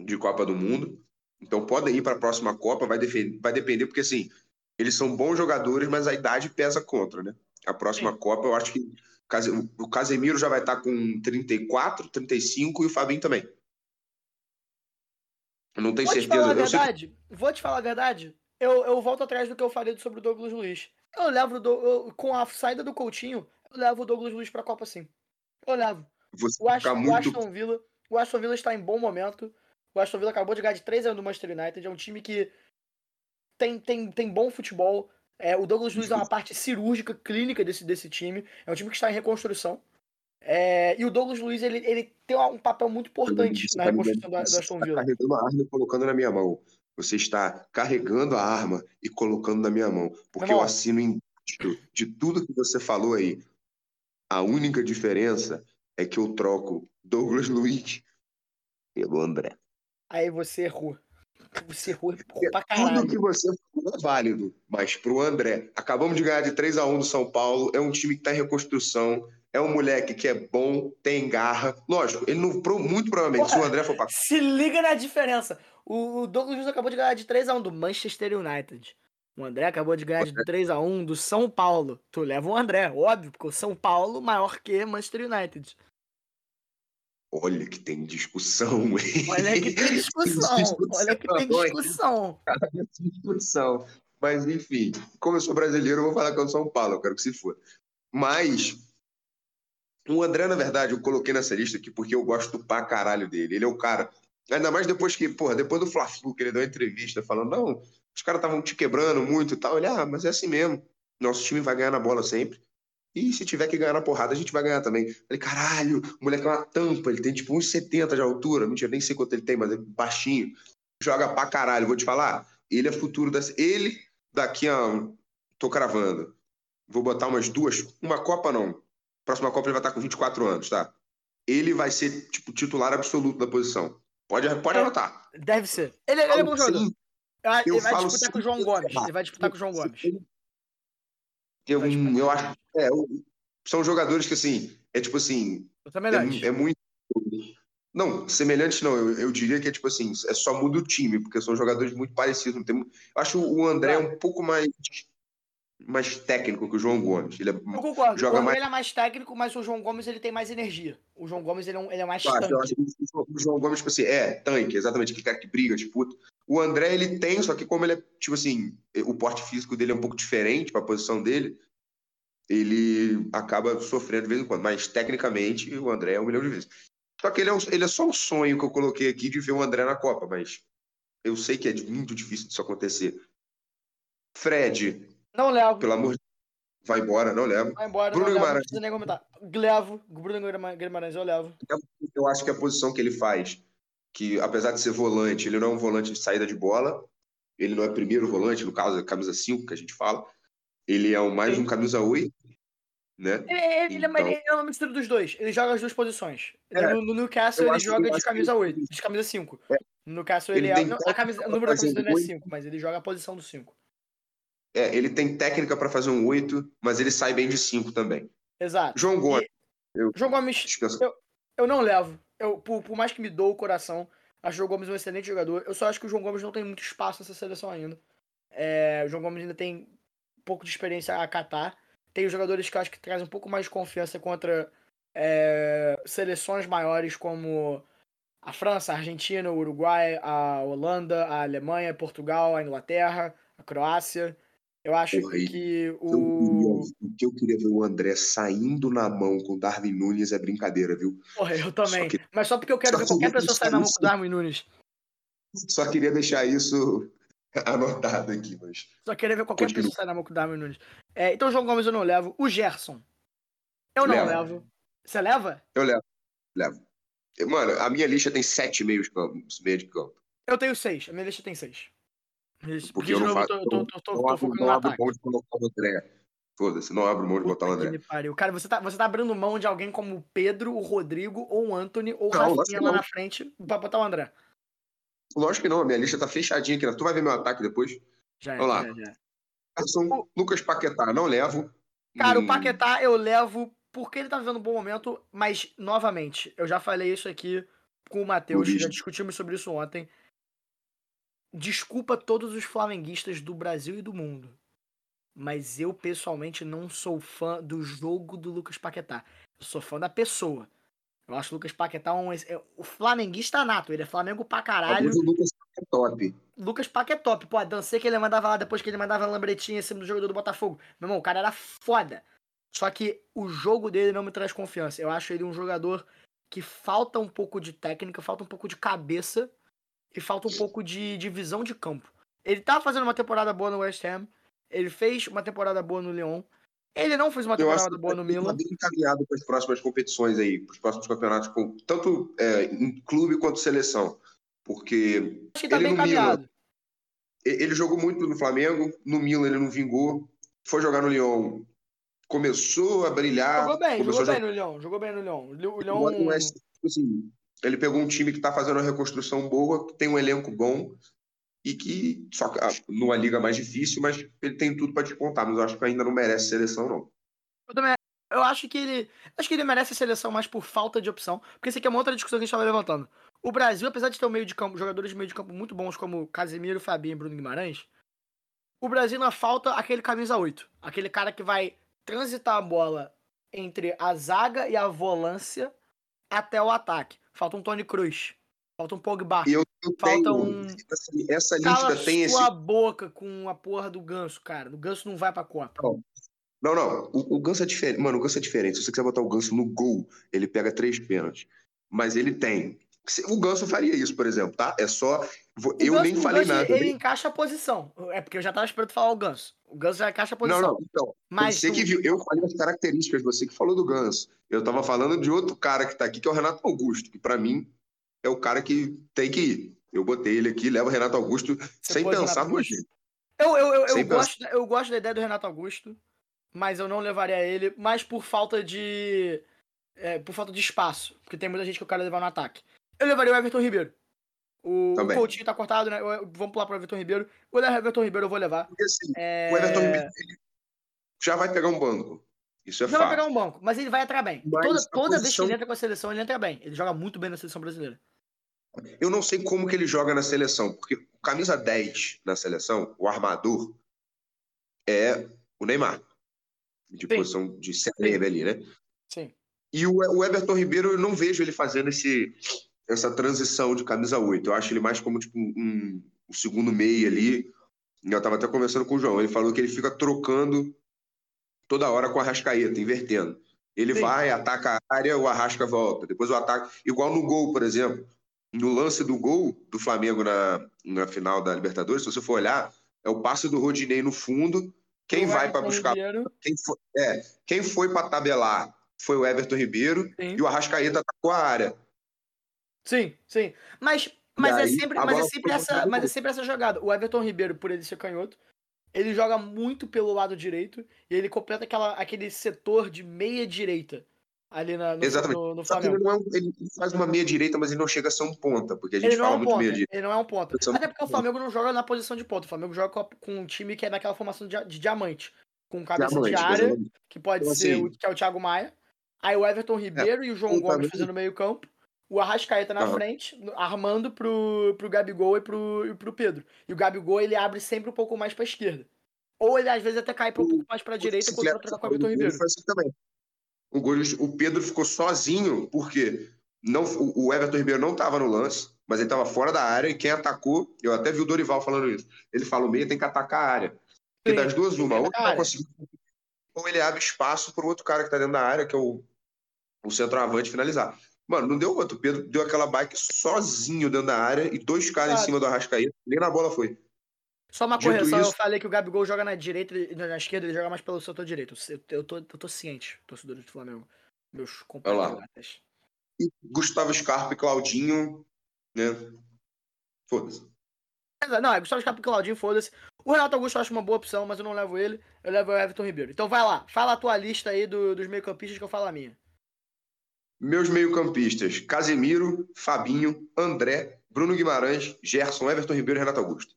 de Copa do Mundo. Então podem ir para a próxima Copa, vai, defe- vai depender, porque assim, eles são bons jogadores, mas a idade pesa contra, né? A próxima Copa, eu acho que o Case- o Casemiro já vai estar com 34, 35 e o Fabinho também. Não tenho Vou te certeza. falar a Eu sei verdade. Vou te falar a verdade. Eu, eu volto atrás do que eu falei sobre o Douglas Luiz. Eu levo o Dou- eu- com a saída do Coutinho, eu levo o Douglas Luiz pra Copa sim. Eu levo. você O, Ast- ficar o muito. Aston Villa, o Aston Villa está em bom momento. O Aston Villa acabou de ganhar de 3 anos do Manchester United. É um time que tem, tem, tem bom futebol. É, o Douglas Luiz é uma parte cirúrgica, clínica desse, desse time. É um time que está em reconstrução. É, e o Douglas Luiz ele, ele tem um papel muito importante Você na tá reconstrução do, dando- do você Aston está Villa. carregando a arma e colocando na minha mão. Você está carregando a arma e colocando na minha mão. Porque eu assino embaixo de tudo que você falou aí. A única diferença é que eu troco Douglas Luiz pelo André. Aí você errou. Você errou, errou pra Tudo caralho. que você falou é válido, mas pro André, acabamos de ganhar de 3 a 1 do São Paulo, é um time que está em reconstrução, é um moleque que é bom, tem garra. Lógico, ele não, muito provavelmente, se o André for pra Se liga na diferença. O o Douglas Luiz acabou de ganhar de 3x1 do Manchester United. O André acabou de ganhar de 3x1 do São Paulo. Tu leva o André, óbvio, porque o São Paulo maior que Manchester United. Olha que tem discussão, hein? Olha que tem discussão. Olha que tem discussão. discussão. Mas, enfim, como eu sou brasileiro, eu vou falar que eu sou São Paulo, eu quero que se for. Mas, o André, na verdade, eu coloquei nessa lista aqui porque eu gosto pra caralho dele. Ele é o cara. Ainda mais depois que, porra, depois do Fla-Flu, que ele deu uma entrevista falando, não, os caras estavam te quebrando muito e tal. Ele, ah, mas é assim mesmo. Nosso time vai ganhar na bola sempre. E se tiver que ganhar na porrada, a gente vai ganhar também. Falei, caralho, o moleque é uma tampa, ele tem tipo uns 70 de altura. Mentira, nem sei quanto ele tem, mas é baixinho. Joga pra caralho, vou te falar. Ele é futuro das. Ele, daqui a. Tô cravando. Vou botar umas duas. Uma Copa não. Próxima Copa ele vai estar com 24 anos, tá? Ele vai ser, tipo, titular absoluto da posição. Pode, pode É. anotar. Deve ser. Ele, ele é bom jogador. Sim, Ah, eu Ele vai disputar com o João Gomes. Ele vai disputar com o João Gomes. Eu, eu acho. é, eu- são jogadores que, assim, é tipo assim. É, é muito. Não, semelhante não. Eu, eu diria que é tipo assim, é só muda o time, porque são jogadores muito parecidos. Tem, eu acho o André um pouco mais, mais técnico que o João Gomes. Ele é, Eu concordo. joga o mais- André é mais técnico, mas o João Gomes ele tem mais energia. O João Gomes ele é, um- ele é mais eu tanque. o João Gomes, tipo assim, é tanque, exatamente, aquele cara que briga, disputa. O André, ele tem, só que como ele é, tipo assim, o porte físico dele é um pouco diferente para a posição dele, ele acaba sofrendo de vez em quando. Mas, tecnicamente, o André é um milhão de vezes. Só que ele é, um- ele é só um sonho que eu coloquei aqui de ver o André na Copa, mas eu sei que é muito difícil disso acontecer. Fred, Não levo. pelo amor de Deus, vai embora, não leva. Vai embora, Bruno não não Guimarães. precisa nem comentar. Levo. Bruno Guima- Guimarães eu levo. Eu acho que a posição que ele faz, que apesar de ser volante, ele não é um volante de saída de bola, ele não é primeiro volante, no caso, é camisa 5 que a gente fala. Ele é um- mais um camisa 8, né? Ele, ele, é- Então- ele é uma mistura dos dois. Ele joga as duas posições. É, no, no Newcastle ele joga de que camisa ele- 8, de camisa 5. É. No Newcastle Ele ele, é. não, a camisa, o número da camisa dele é oito. 5, mas ele joga a posição do 5. É, ele tem técnica para fazer um 8, mas ele sai bem de 5 também. Exato. João Gomes, eu João Gomes, dispenso. eu não levo. Eu, por, por mais que me dou o coração, acho o João Gomes um excelente jogador. Eu só acho que o João Gomes não tem muito espaço nessa seleção ainda. É, o João Gomes ainda tem um pouco de experiência a catar. Tem os jogadores que eu acho que trazem um pouco mais de confiança contra é, seleções maiores como a França, a Argentina, o Uruguai, a Holanda, a Alemanha, Portugal, a Inglaterra, a Croácia. Eu acho Porra, que o. o que eu queria ver o André saindo na mão com o Darwin Nunes é brincadeira, viu? Porra, eu Só também. que Mas só porque eu quero só ver qualquer pessoa sair na mão com o Darwin Nunes. só queria deixar isso anotado aqui, mas Só queria ver qualquer continua. pessoa sair na mão com o Darwin Nunes. É, então o João Gomes eu não levo. O Gerson. Eu não Levo. levo. Você leva? Eu levo, levo. Mano, a minha lista tem sete meios campos, meio de campo. Eu tenho seis. A minha lista tem seis. Isso, Porque eu não novo, eu faço. tô, tô, Não, tô, abro, não mão de colocar o André. Foda-se, não abro mão de botar o André. Cara, você tá, você tá abrindo mão de alguém como o Pedro, o Rodrigo, ou o Anthony, ou o Rafinha lá não. na frente pra botar o André. Lógico que não, a minha lista tá fechadinha aqui. né? Tu vai ver meu ataque depois. Já é, Vamos lá. já, é, já. é. Lucas Paquetá, não levo. Cara, o Hum, Paquetá eu levo porque ele tá vivendo um bom momento, mas, novamente, eu já falei isso aqui com o Matheus, já discutimos sobre isso ontem. Desculpa todos os flamenguistas do Brasil e do mundo, mas eu pessoalmente não sou fã do jogo do Lucas Paquetá. Eu sou fã da pessoa. Eu acho o Lucas Paquetá um. é- O flamenguista nato, ele é Flamengo pra caralho. Mas o Lucas é top. Lucas Paquetop, pô, a que ele mandava lá depois que ele mandava a lambretinha em cima do jogador do Botafogo. Meu irmão, o cara era foda. Só que o jogo dele não me traz confiança. Eu acho ele um jogador que falta um pouco de técnica, falta um pouco de cabeça e falta um pouco de, de visão de campo. Ele tá fazendo uma temporada boa no West Ham, ele fez uma temporada boa no Lyon, ele não fez uma temporada que boa no ele tá Milan. bem encaminhado para as próximas competições aí, para os próximos campeonatos, com- tanto é, em clube quanto seleção. Porque Acho que tá ele bem no Milan, encaminhado. e- ele jogou muito no Flamengo, no Milan ele não vingou, foi jogar no Lyon, começou a brilhar. Jogou bem, jogou bem no Lyon, jogou bem no Lyon. O jogar no Lyon. West- tipo assim, ele pegou um time que está fazendo uma reconstrução boa, que tem um elenco bom e que só ah, numa liga mais difícil, mas ele tem tudo para despontar, mas eu acho que ainda não merece seleção não. Eu também eu acho que ele. Acho que ele merece a seleção mais por falta de opção. Porque isso aqui é uma outra discussão que a gente estava levantando. O Brasil, apesar de ter um meio de campo, jogadores de meio de campo muito bons como Casemiro, Fabinho e Bruno Guimarães, o Brasil ainda falta aquele camisa 8. Aquele cara que vai transitar a bola entre a zaga e a volância até o ataque. Falta um Tony Cruz. Falta um Pogba. Eu, eu Falta tenho, um- assim, essa Cala lista tem esse sua boca com a porra do ganso, cara. O ganso não vai pra Copa. Não, não. O, o Ganso é diferente. Mano, o Ganso é diferente. Se você quiser botar o Ganso no gol, ele pega três pênaltis. Mas ele tem. O Ganso faria isso, por exemplo, tá? É só. Eu Ganso- nem falei Ganso, nada. Ele encaixa a posição. É porque eu já tava esperando falar o Ganso. O Ganso já encaixa a posição. Não, não. Então, Mas você tu- que viu. Eu falei as características, você que falou do Ganso. Eu tava falando de outro cara que tá aqui, que é o Renato Augusto, que pra mim é o cara que tem que ir. Eu botei ele aqui, levo o Renato Augusto Você sem pensar duas Augusto? vezes. Eu, eu, eu, eu, gosto, eu gosto da ideia do Renato Augusto, mas eu não levaria ele, mais por falta de. é, por falta de espaço. Porque tem muita gente que eu quero levar no ataque. Eu levaria o Everton Ribeiro. O, o. Coutinho tá cortado, né? Eu- Vamos pular pro Everton Ribeiro. O Everton Ribeiro eu vou levar. Porque assim, É, o Everton Ribeiro ele já vai pegar um banco. Isso é Já vai pegar um banco, mas ele vai entrar bem. Mas toda toda vez que posição- ele entra com a seleção, ele entra bem. Ele joga muito bem na seleção brasileira. Eu não sei como que ele joga na seleção, porque o camisa 10 na seleção, o armador, é o Neymar. De Sim. posição de CR ali, né? Sim. E o, o Everton Ribeiro, eu não vejo ele fazendo esse, essa transição de camisa 8. Eu acho ele mais como tipo, um, um segundo meio ali. Eu estava até conversando com o João. Ele falou que ele fica trocando toda hora com a Rascaeta, invertendo. Ele Sim. vai, ataca a área, o Arrasca volta. Depois o ataque. Igual no gol, por exemplo. No lance do gol do Flamengo na, na final da Libertadores, se você for olhar, é o passe do Rodinei no fundo. Quem O vai para buscar Ribeiro, quem foi, é, quem foi para tabelar foi o Everton Ribeiro Sim. e o Arrascaeta atacou a área. Sim, sim. Mas, mas, é, aí, sempre, a mas, é sempre essa, mas é sempre essa jogada. O Everton Ribeiro, por ele ser canhoto, ele joga muito pelo lado direito e ele completa aquela, aquele setor de meia direita ali na, no, Exatamente. no, no Flamengo. ele, não é um- ele faz uma meia direita, mas ele não chega a ser um ponta, porque a gente Ele é fala um muito ponta. meia direita. Ele não é um ponta. Até porque o de Flamengo não joga na posição de ponta. O Flamengo joga com, a- com um time que é naquela formação de, de diamante. Com cabeça de Diamante, área, exatamente. que pode Então, ser assim- o, que é o Thiago Maia. Aí o Everton Ribeiro e o João Gomes fazendo meio campo. O Arrascaeta na Aham. frente, armando pro, pro Gabigol e pro, e pro Pedro. E o Gabigol, ele abre sempre um pouco mais pra esquerda. Ou ele às vezes até cai pra um pouco mais pra direita quando Bicicleta, trocar com o gol Ribeiro. foi assim também. O, gol, o Pedro ficou sozinho, porque não, o Everton Ribeiro não estava no lance, mas ele estava fora da área, e quem atacou, eu até vi o Dorival falando isso. Ele fala: o meia tem que atacar a área. Porque Sim, das duas, uma, ou, ele não conseguiu, ou ele abre espaço para o outro cara que está dentro da área, que é o, o centroavante, finalizar. Mano, não deu outro. O Pedro deu aquela bike sozinho dentro da área e dois caras em cima do Arrascaeta, nem na bola foi. Só uma correção, eu isso- falei que o Gabigol joga na direita e na esquerda, ele joga mais pelo setor direito. Eu, eu, tô, eu tô ciente, torcedores do Flamengo. Meus compatriotas. E Gustavo Scarpa e Claudinho, né? Foda-se. Não, é Gustavo Scarpa e Claudinho, foda-se. O Renato Augusto eu acho uma boa opção, mas eu não levo ele. Eu levo o Everton Ribeiro. Então vai lá, fala a tua lista aí do- dos meio-campistas que eu falo a minha. Meus meio-campistas: Casemiro, Fabinho, André, Bruno Guimarães, Gerson, Everton Ribeiro e Renato Augusto.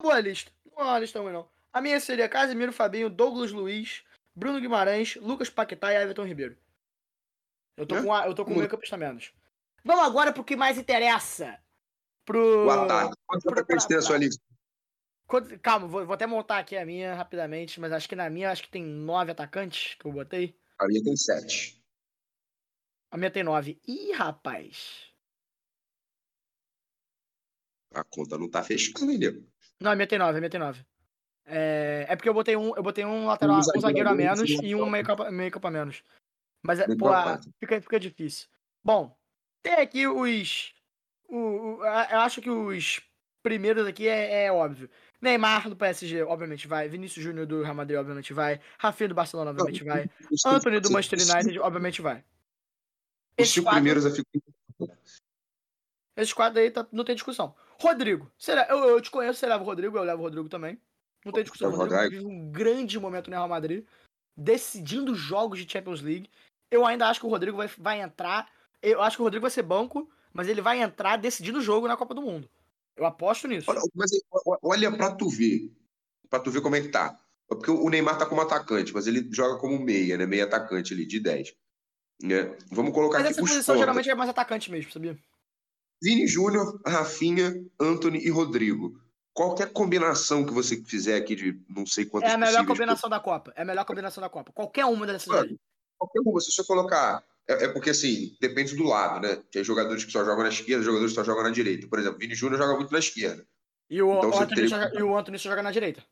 Boa lista. Não é uma lista ruim, não. A minha seria Casemiro, Fabinho, Douglas Luiz, Bruno Guimarães, Lucas Paquetá e Everton Ribeiro. Eu tô É? com, a, eu tô com Muito. meio campista menos. Vamos agora pro que mais interessa. Pro. O ataque. Quantos atacantes tem na sua lista? Quanto- Calma, vou, vou até montar aqui a minha rapidamente, mas acho que na minha acho que tem nove atacantes que eu botei. A minha tem sete. A minha tem nove. Ih, rapaz. A conta não tá fechada, hein, nego? Não, a minha tem nove. É, é porque eu botei um, eu botei um lateral, Um zagueiro a menos e um meio campo, meio campo a menos. Mas é, pô, campo a a- quatro. fica, fica difícil. Bom, tem aqui os. O, o- eu acho que os primeiros aqui é, é óbvio. Neymar do PSG, obviamente vai. Vinícius Júnior do Real Madrid, obviamente vai. Rafinha do Barcelona, obviamente vai. Anthony do Manchester United, obviamente vai. Os cinco quatro, primeiros esses quatro aí tá- não tem discussão. Rodrigo, será, eu, eu te conheço, você leva o Rodrigo, eu levo o Rodrigo também. Não tem discussão. O Rodrigo vive um grande momento no Real Madrid, decidindo jogos de Champions League. Eu ainda acho que o Rodrigo vai, vai entrar. Eu acho que o Rodrigo vai ser banco, mas ele vai entrar decidindo o jogo na Copa do Mundo. Eu aposto nisso. Olha, mas olha pra tu ver. Pra tu ver como é que tá. Porque o Neymar tá como atacante, mas ele joga como meia, né? Meia atacante ali, de 10. Né? Vamos colocar Mas aqui essa os posição geralmente é mais atacante mesmo, sabia? Vini Júnior, Rafinha, Anthony e Rodrigo. Qualquer combinação que você fizer aqui de não sei quantas É a melhor combinação da Copa. É a melhor combinação da Copa. Qualquer uma dessas aí. Qualquer uma, se você colocar. É, é porque assim, depende do lado, né? Tem jogadores que só jogam na esquerda, jogadores que só jogam na direita. Por exemplo, Vini Júnior joga muito na esquerda. E o, Então Anthony, teria- só- e o Anthony só joga na direita.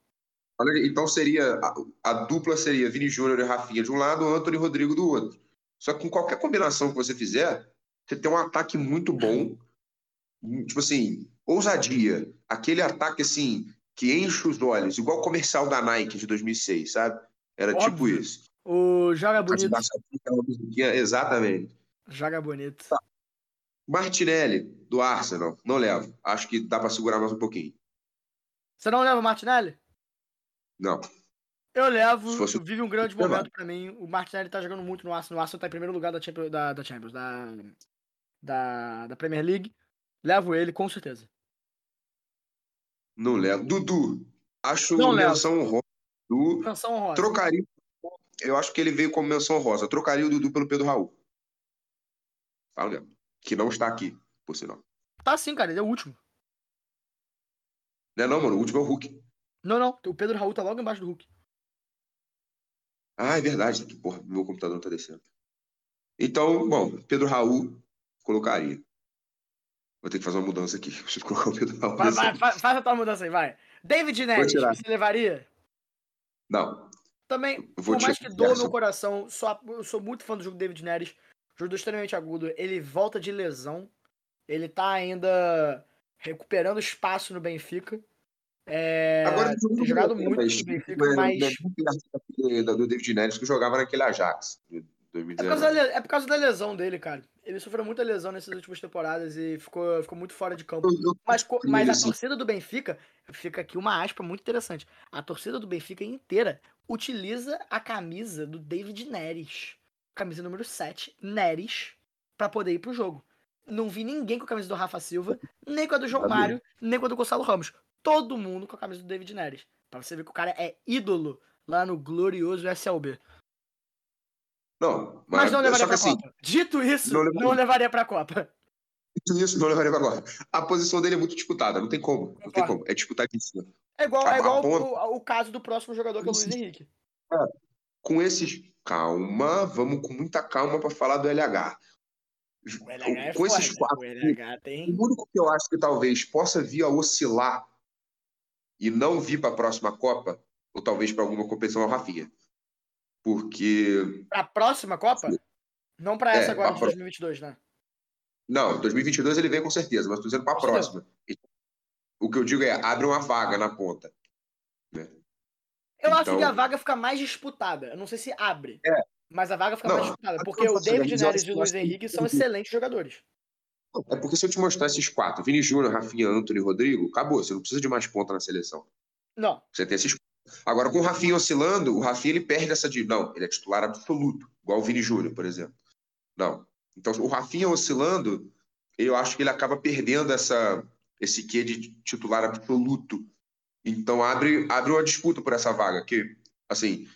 Então seria. A, a dupla seria Vini Júnior e Rafinha de um lado, Anthony e Rodrigo do outro. Só que com qualquer combinação que você fizer, você tem um ataque muito bom. Tipo assim, ousadia. Aquele ataque assim, que enche os olhos, igual o comercial da Nike de 2006, sabe? Era tipo Óbvio. isso. O joga bonito. Exatamente. Joga bonito. Martinelli, do Arsenal, não levo. Acho que dá pra segurar mais um pouquinho. Você não leva o Martinelli? Não. Eu levo, Se fosse- vive um grande momento pra mim. O Martinelli tá jogando muito no Arsenal. O Arsenal tá em primeiro lugar da Champions, da, da, Champions, da, da, da Premier League. Levo ele, com certeza. Não levo. Dudu, acho Não levo. menção honrosa. Dudu, Menção honrosa. trocaria. Eu acho que ele veio como menção rosa. Trocaria o Dudu pelo Pedro Raul. Fala mesmo. Que não está aqui, por sinal. Tá sim, cara, ele é o último. Não é não, mano. O último é o Hulk. Não, não. O Pedro Raul tá logo embaixo do Hulk. Ah, é verdade. Que porra, meu computador não tá descendo. Então, bom, Pedro Raul colocaria. Vou ter que fazer uma mudança aqui. Preciso colocar o Pedro Raul. Vai, vai, fa- faz a tua mudança aí, vai. David Neres, você levaria? Não. Também, Eu vou por mais que essa. meu coração, sou, eu sou muito fã do jogo David Neres. Jogador extremamente agudo. Ele volta de lesão. Ele tá ainda recuperando espaço no Benfica. É, Agora, tem jogado muito mas Benfica, é- mas. daquele- do David Neres que jogava naquele Ajax de É por, causa da, 2019. é por causa da lesão dele, cara. Ele sofreu muita lesão nessas últimas temporadas e ficou, ficou muito fora de campo. Eu- eu- Mas, mas a torcida do Benfica, fica aqui uma aspa muito interessante. A torcida do Benfica inteira utiliza a camisa do David Neres. Camisa número 7, Neres, pra poder ir pro jogo. Não vi ninguém com a camisa do Rafa Silva, nem com a do João. Mário, nem com a do Gonçalo Ramos. Todo mundo com a camisa do David Neres. Pra você ver que o cara é ídolo lá no glorioso SLB. Não, Mas mas, não levaria pra assim, Copa. Dito isso, não não levaria. levaria pra Copa. isso não levaria pra agora. A posição dele é muito disputada, não tem como. Não tem como. É disputadíssima. É igual, A- é a igual o, o caso do próximo jogador, que é o Luiz. Henrique. Com esses. Calma, vamos com muita calma para falar do LH. O LH é com esses foda. quatro. O LH tem. O único que eu acho que talvez possa vir a oscilar e não vir para a próxima Copa, ou talvez para alguma competição, é o Rafinha. Porque. Pra próxima Copa? Não pra É, essa agora pra de pró- 2022, né? Não, 2022 ele vem com certeza, mas estou dizendo para a próxima. O que eu digo é: abre uma vaga na ponta. Eu acho que Então- a vaga fica mais disputada. Eu não sei se abre. É. Mas a vaga fica Não, mais disputada. a- Porque o David Neres e o Luiz Henrique são excelentes jogadores. É porque se eu te mostrar esses quatro, Vini Júnior, Rafinha, Antony e Rodrigo, acabou. Você não precisa de mais ponta na seleção. Não. Você tem esses quatro. Agora, com o Rafinha oscilando, o Rafinha ele perde essa de. Não, ele é titular absoluto, igual o Vini Júnior, por exemplo. Não. Então, o Rafinha oscilando, eu acho que ele acaba perdendo essa, esse quê de titular absoluto. Então, abre, abre uma disputa por essa vaga, que, assim,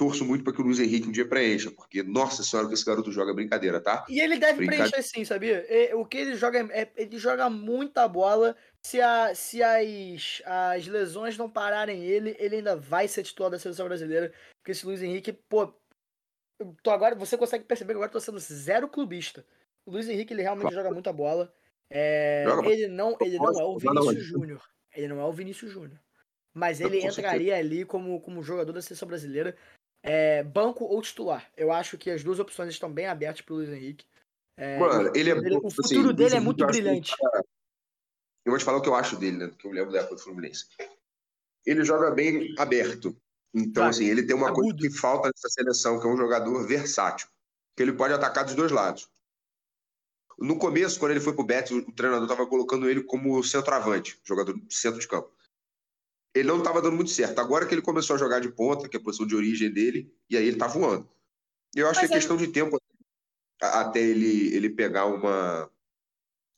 torço muito para que o Luiz Henrique um dia preencha, porque, nossa senhora, que esse garoto joga é brincadeira, tá? E ele deve Brincadeira. preencher sim, sabia? O que ele joga é, é- ele joga muita bola. Se, a, se as, as lesões não pararem ele, ele ainda vai ser titular da seleção brasileira. Porque esse Luiz Henrique, pô. Tô agora, você consegue perceber que agora eu tô sendo zero clubista. O Luiz Henrique, ele realmente joga muita bola. É, Joga ele não, ele não é o Vinícius? Júnior. Ele não é o Vinícius Júnior. Mas ele entraria ali como, como jogador da seleção brasileira. É, banco ou titular. Eu acho que as duas opções estão bem abertas pro Luiz Henrique. É, Mano, o ele é futuro dele- bom, o assim, futuro o dele é muito brilhante. Eu vou te falar o que eu acho dele, né? Que eu lembro da época do Fluminense. Ele joga bem aberto. Então, Joga. assim, ele tem uma coisa Agudo. que falta nessa seleção, que é um jogador versátil. Que ele pode atacar dos dois lados. No começo, quando ele foi pro Betis, o treinador estava colocando ele como centroavante, jogador de centro de campo. Ele não estava dando muito certo. Agora que ele começou a jogar de ponta, que é a posição de origem dele, e aí ele tá voando. Eu acho Mas que é aí- questão de tempo até ele, ele pegar uma,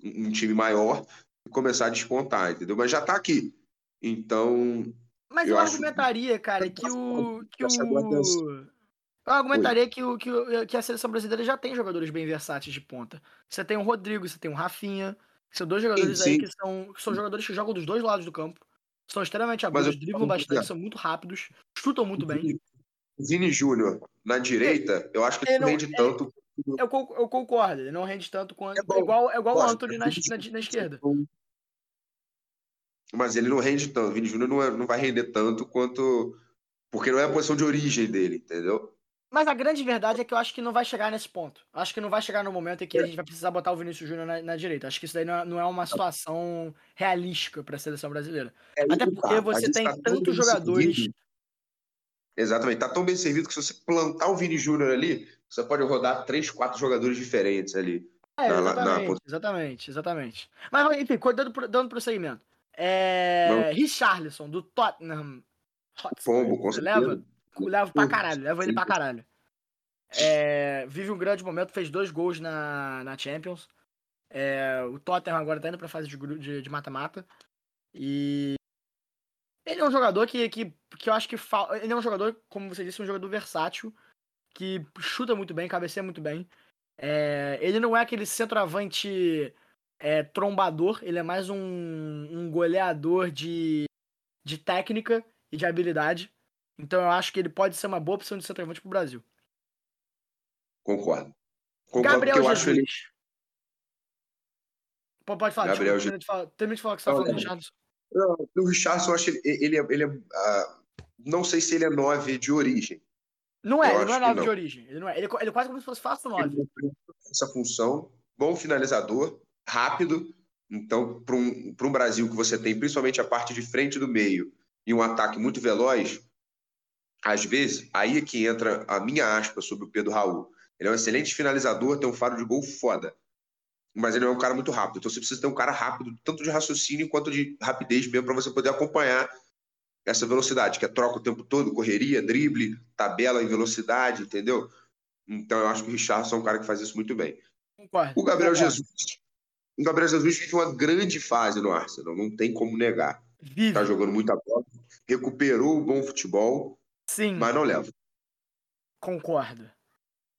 um time maior e começar a despontar, entendeu? Mas já tá aqui. Então, Mas eu eu, acho- argumentaria, cara, que o. Que o... Eu argumentaria que, o, que, o- que a seleção brasileira já tem jogadores bem versáteis de ponta. Você tem o Rodrigo, você tem o Rafinha. São dois jogadores Sim, aí sim. que são, que são jogadores que jogam dos dois lados do campo. São extremamente Mas agudos, eu- driblam bastante, são muito rápidos, chutam muito bem. Vini Júnior na direita, eu acho que Ele ele não rende ele- tanto. Eu, eu concordo, ele não rende tanto quanto. É bom, igual é igual o Anthony na, na, na esquerda. Mas ele não rende tanto. O Vini Júnior não, é- não vai render tanto quanto. Porque não é a posição de origem dele, entendeu? Mas a grande verdade é que eu acho que não vai chegar nesse ponto. Acho que não vai chegar no momento em que a gente vai precisar botar o Vinícius Júnior na, na direita. Acho que isso daí não é, não é uma situação realística para a seleção brasileira. É Até que porque tá. você tem tá tantos jogadores. servido. Exatamente, tá tão bem servido que se você plantar o Vini Júnior ali, você pode rodar três, quatro jogadores diferentes ali. É, na- exatamente, na- exatamente, exatamente. Mas, enfim, dando, dando prosseguimento. É. Não. Richarlison, do Tottenham. Hotspur. Pombo, com Você certeza. leva? Leva pra caralho, leva ele pra caralho. É, vive um grande momento, fez dois gols na, na Champions. É, o Tottenham agora tá indo pra fase de mata-mata. E. Ele é um jogador que, que, que eu acho que falta. Ele é um jogador, como você disse, um jogador versátil. Que chuta muito bem, cabeceia muito bem. É, ele não é aquele centroavante é, trombador, ele é mais um, um goleador de, de técnica e de habilidade. Então eu acho que ele pode ser uma boa opção de centroavante pro Brasil. Concordo. Concordo Gabriel eu acho Jesus. ele. Pô, Pode falar, Gabriel desculpa, de falar, termina de falar o que você tá falando, é. Richardson. Não, O Richardson, eu acho ele. Ele é. Ele é ah, não sei se ele é nove de origem. Não é, Eu ele não é acho que 9 não. de origem. Ele, não é, ele, ele é quase como se fosse fácil 9. Ele cumpre essa função, bom finalizador, rápido. Então, para um, pra um Brasil que você tem principalmente a parte de frente do meio e um ataque muito veloz, às vezes, aí é que entra a minha aspa sobre o Pedro Raul. Ele é um excelente finalizador, tem um faro de gol foda. Mas ele não é um cara muito rápido. Então você precisa ter um cara rápido, tanto de raciocínio quanto de rapidez mesmo, para você poder acompanhar essa velocidade, que é troca o tempo todo, correria, drible, tabela em velocidade, entendeu? Então eu acho que o Richardson é um cara que faz isso muito bem. Concordo. O Gabriel concordo. Jesus. O Gabriel Jesus vive uma grande fase no Arsenal, não tem como negar. Vive. Tá jogando muita bola, recuperou o bom futebol, Sim, mas não leva. concordo.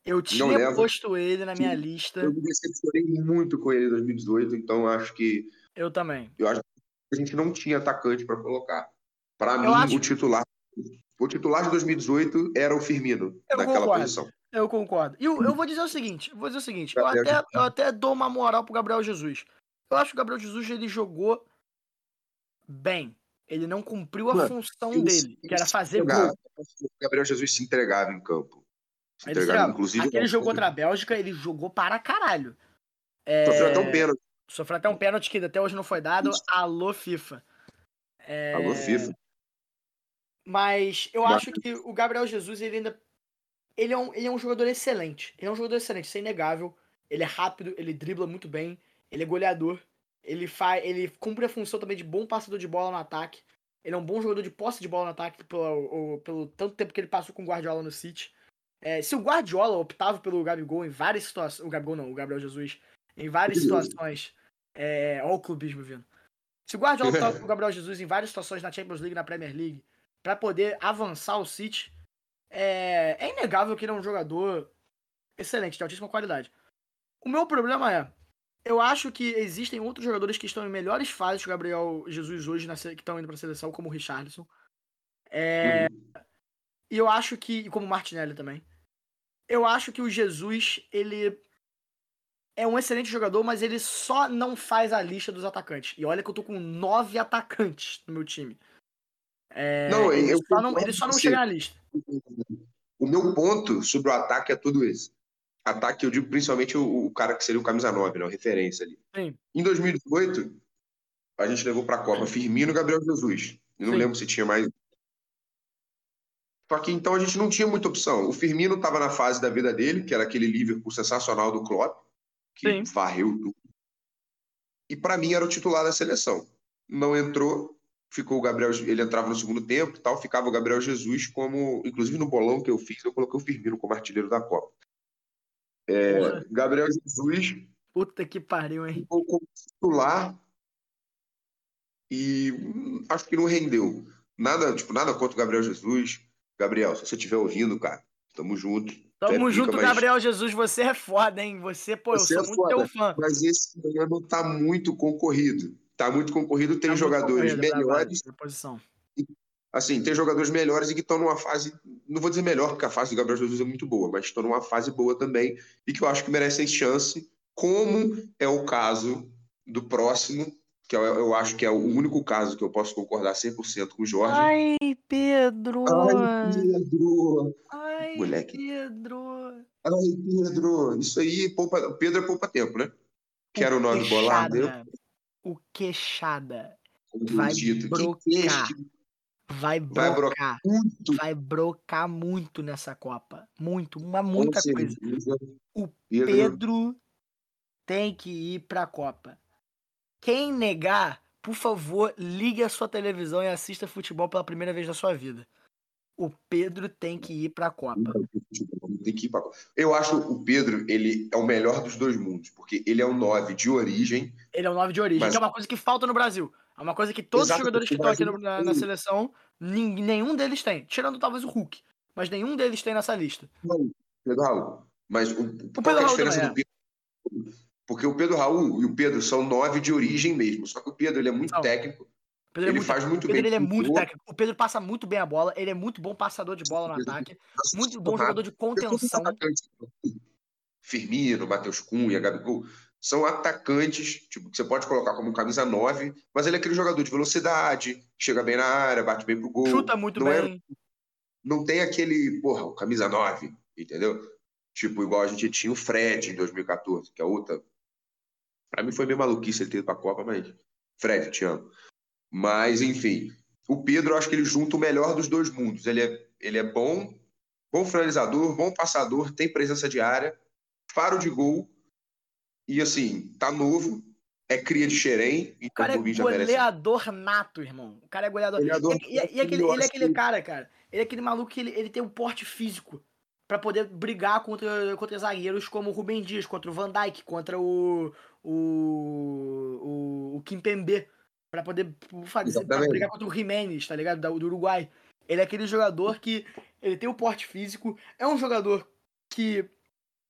Eu tinha posto ele na minha Sim. lista. Eu me decepcionei muito com ele em 2018, então acho que Eu também. eu acho que a gente não tinha atacante para colocar. Para mim, acho- o titular. O titular de 2018 era o Firmino, Eu naquela concordo. posição. Eu concordo. E eu, eu vou dizer o seguinte, eu vou dizer o seguinte, eu até, eu até dou uma moral pro Gabriel Jesus. Eu acho que o Gabriel Jesus ele jogou bem. Ele não cumpriu a Mano, função Ele dele, que era fazer entregava. gol. O Gabriel Jesus se entregava em campo. Se Ele entregava, se- inclusive. Aquele jogo contra a Bélgica, ele jogou para caralho. É, Sofreu até um pênalti. Sofreu até um pênalti que até hoje não foi dado. Alô, FIFA. É, Alô, FIFA. Mas eu Mas- acho que o Gabriel Jesus, ele ainda. Ele é, um, ele é um jogador excelente. Ele é um jogador excelente, isso é inegável. Ele é rápido, ele dribla muito bem, ele é goleador. Ele faz. Ele cumpre a função também de bom passador de bola no ataque. Ele é um bom jogador de posse de bola no ataque pelo, pelo tanto tempo que ele passou com o Guardiola no City. É, se o Guardiola optava pelo Gabigol em várias situações. O Gabigol não, o Gabriel Jesus. Em várias situações. É, ó o clubismo vindo. Se o Guardiola optava pelo Gabriel Jesus em várias situações na Champions League, na Premier League, pra poder avançar o City, é, é inegável que ele é um jogador excelente, de altíssima qualidade. O meu problema é, eu acho que existem outros jogadores que estão em melhores fases que o Gabriel Jesus hoje, na que estão indo pra seleção, como o Richarlison. É, E eu acho que, e como o Martinelli também, eu acho que o Jesus, ele é um excelente jogador, mas ele só não faz a lista dos atacantes. E olha que eu tô com nove atacantes no meu time. É, Não, ele, só não, ele só não chega na lista. O meu ponto sobre o ataque é tudo esse. Ataque, eu digo principalmente o, o cara que seria o camisa 9, né? A referência ali. Sim. Em 2018, a gente levou pra Copa Firmino e Gabriel Jesus. Eu não Sim. lembro se tinha mais. Só que então a gente não tinha muita opção. O Firmino estava na fase da vida dele, que era aquele Liverpool sensacional do Klopp, que Sim. varreu tudo. E para mim era o titular da seleção. Não entrou, ficou o Gabriel, ele entrava no segundo tempo e tal, ficava o Gabriel Jesus como, inclusive no bolão que eu fiz, eu coloquei o Firmino como artilheiro da Copa. É. Gabriel Jesus Puta que pariu, hein? ficou como titular e hum, acho que não rendeu. Nada, tipo, nada contra o Gabriel Jesus. Gabriel, se você estiver ouvindo, cara, tamo junto. Tamo É junto, mas- Gabriel Jesus. Você é foda, hein? Você, pô, Você eu é sou muito foda. teu fã. Mas esse ano tá muito concorrido. Tá muito concorrido, tem Tá jogadores concorrido pra melhores. posição. Assim, tem jogadores melhores e que estão numa fase, não vou dizer melhor, porque a fase do Gabriel Jesus é muito boa, mas estão numa fase boa também e que eu acho que merecem chance, como é o caso do próximo, que eu, eu acho que é o único caso que eu posso concordar 100% com o Jorge. Ai, Pedro! Ai, Pedro! Ai, moleque. Pedro! Ai, Pedro! Isso aí, poupa, Pedro é poupa tempo, né? Que era o nome bolado. Eu, Queixada. O queixada vai dito, que brocar. queixo vai Vai brocar. muito Vai brocar muito nessa Copa. Muito, uma muita com coisa. certeza. O Pedro, Pedro tem que ir pra Copa. Quem negar, por favor, ligue a sua televisão e assista futebol pela primeira vez na sua vida. O Pedro tem que ir pra Copa. Tem que ir pra... Eu acho o Pedro, ele é o melhor dos dois mundos, porque ele é um 9 de origem. Ele é o 9 de origem, Mas- que é uma coisa que falta no Brasil. É uma coisa que todos Exato, os jogadores que o estão aqui no- na, não na seleção, nenhum deles tem. Tirando talvez o Hulk. Mas nenhum deles tem nessa lista. Não, Pedro Raul. Mas o, qual Pedro que é a diferença do Pedro? Porque o Pedro Raul e o Pedro são 9 de origem mesmo. Só que o Pedro ele é muito São. técnico. O Pedro é Ele muito, faz muito o Pedro bem ele é muito técnico. O Pedro passa muito bem a bola. Ele é muito bom passador de bola no ataque. Muito bom jogador de contenção. atacantes, Firmino, Matheus Cunha, Gabigol, são atacantes, tipo, que você pode colocar como camisa 9, mas ele é aquele jogador de velocidade, chega bem na área, bate bem pro gol. Chuta muito não é- bem. não tem aquele, porra, o camisa 9, entendeu? Tipo, igual a gente tinha o Fred em 2014, que é outra. Pra mim foi meio maluquice ele ter ido pra Copa, mas. Fred, te amo. Mas, enfim. O Pedro, eu acho que ele junta o melhor dos dois mundos. Ele é, ele é bom, bom finalizador, bom passador, tem presença de área, faro de gol. E, assim, tá novo, é cria de Xerém, O então cara é já merece. goleador nato, irmão. O cara é goleador. Goleador E, e- e aquele, ele é aquele que- cara, cara. Ele é aquele maluco que ele, ele tem um porte físico pra poder brigar contra, contra zagueiros como o Rubem Dias, contra o Van Dijk, contra o o o, o Kimpembe, pra poder fazer pra brigar contra o Jimenez, tá ligado? Do Uruguai. Ele é aquele jogador que ele tem o porte físico, é um jogador que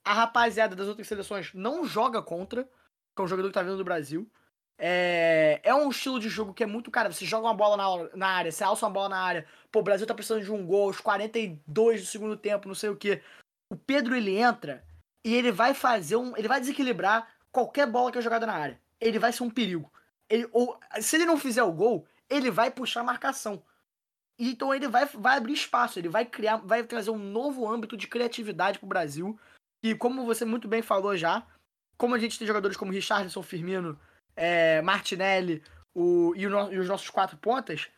a rapaziada das outras seleções não joga contra, que é um jogador que tá vindo do Brasil. É, é um estilo de jogo que é muito, cara, você joga uma bola na, na área, você alça uma bola na área, pô, o Brasil tá precisando de um gol, aos 42 do segundo tempo, não sei o que. O Pedro, ele entra e ele vai fazer um, ele vai desequilibrar qualquer bola que é jogada na área. Ele vai ser um perigo. Ele, ou, se ele não fizer o gol, ele vai puxar a marcação. Então ele vai, vai abrir espaço, ele vai criar, vai trazer um novo âmbito de criatividade pro Brasil. E como você muito bem falou já, como a gente tem jogadores como Richardson, Firmino, é, Martinelli o, e, o, e os nossos quatro pontas,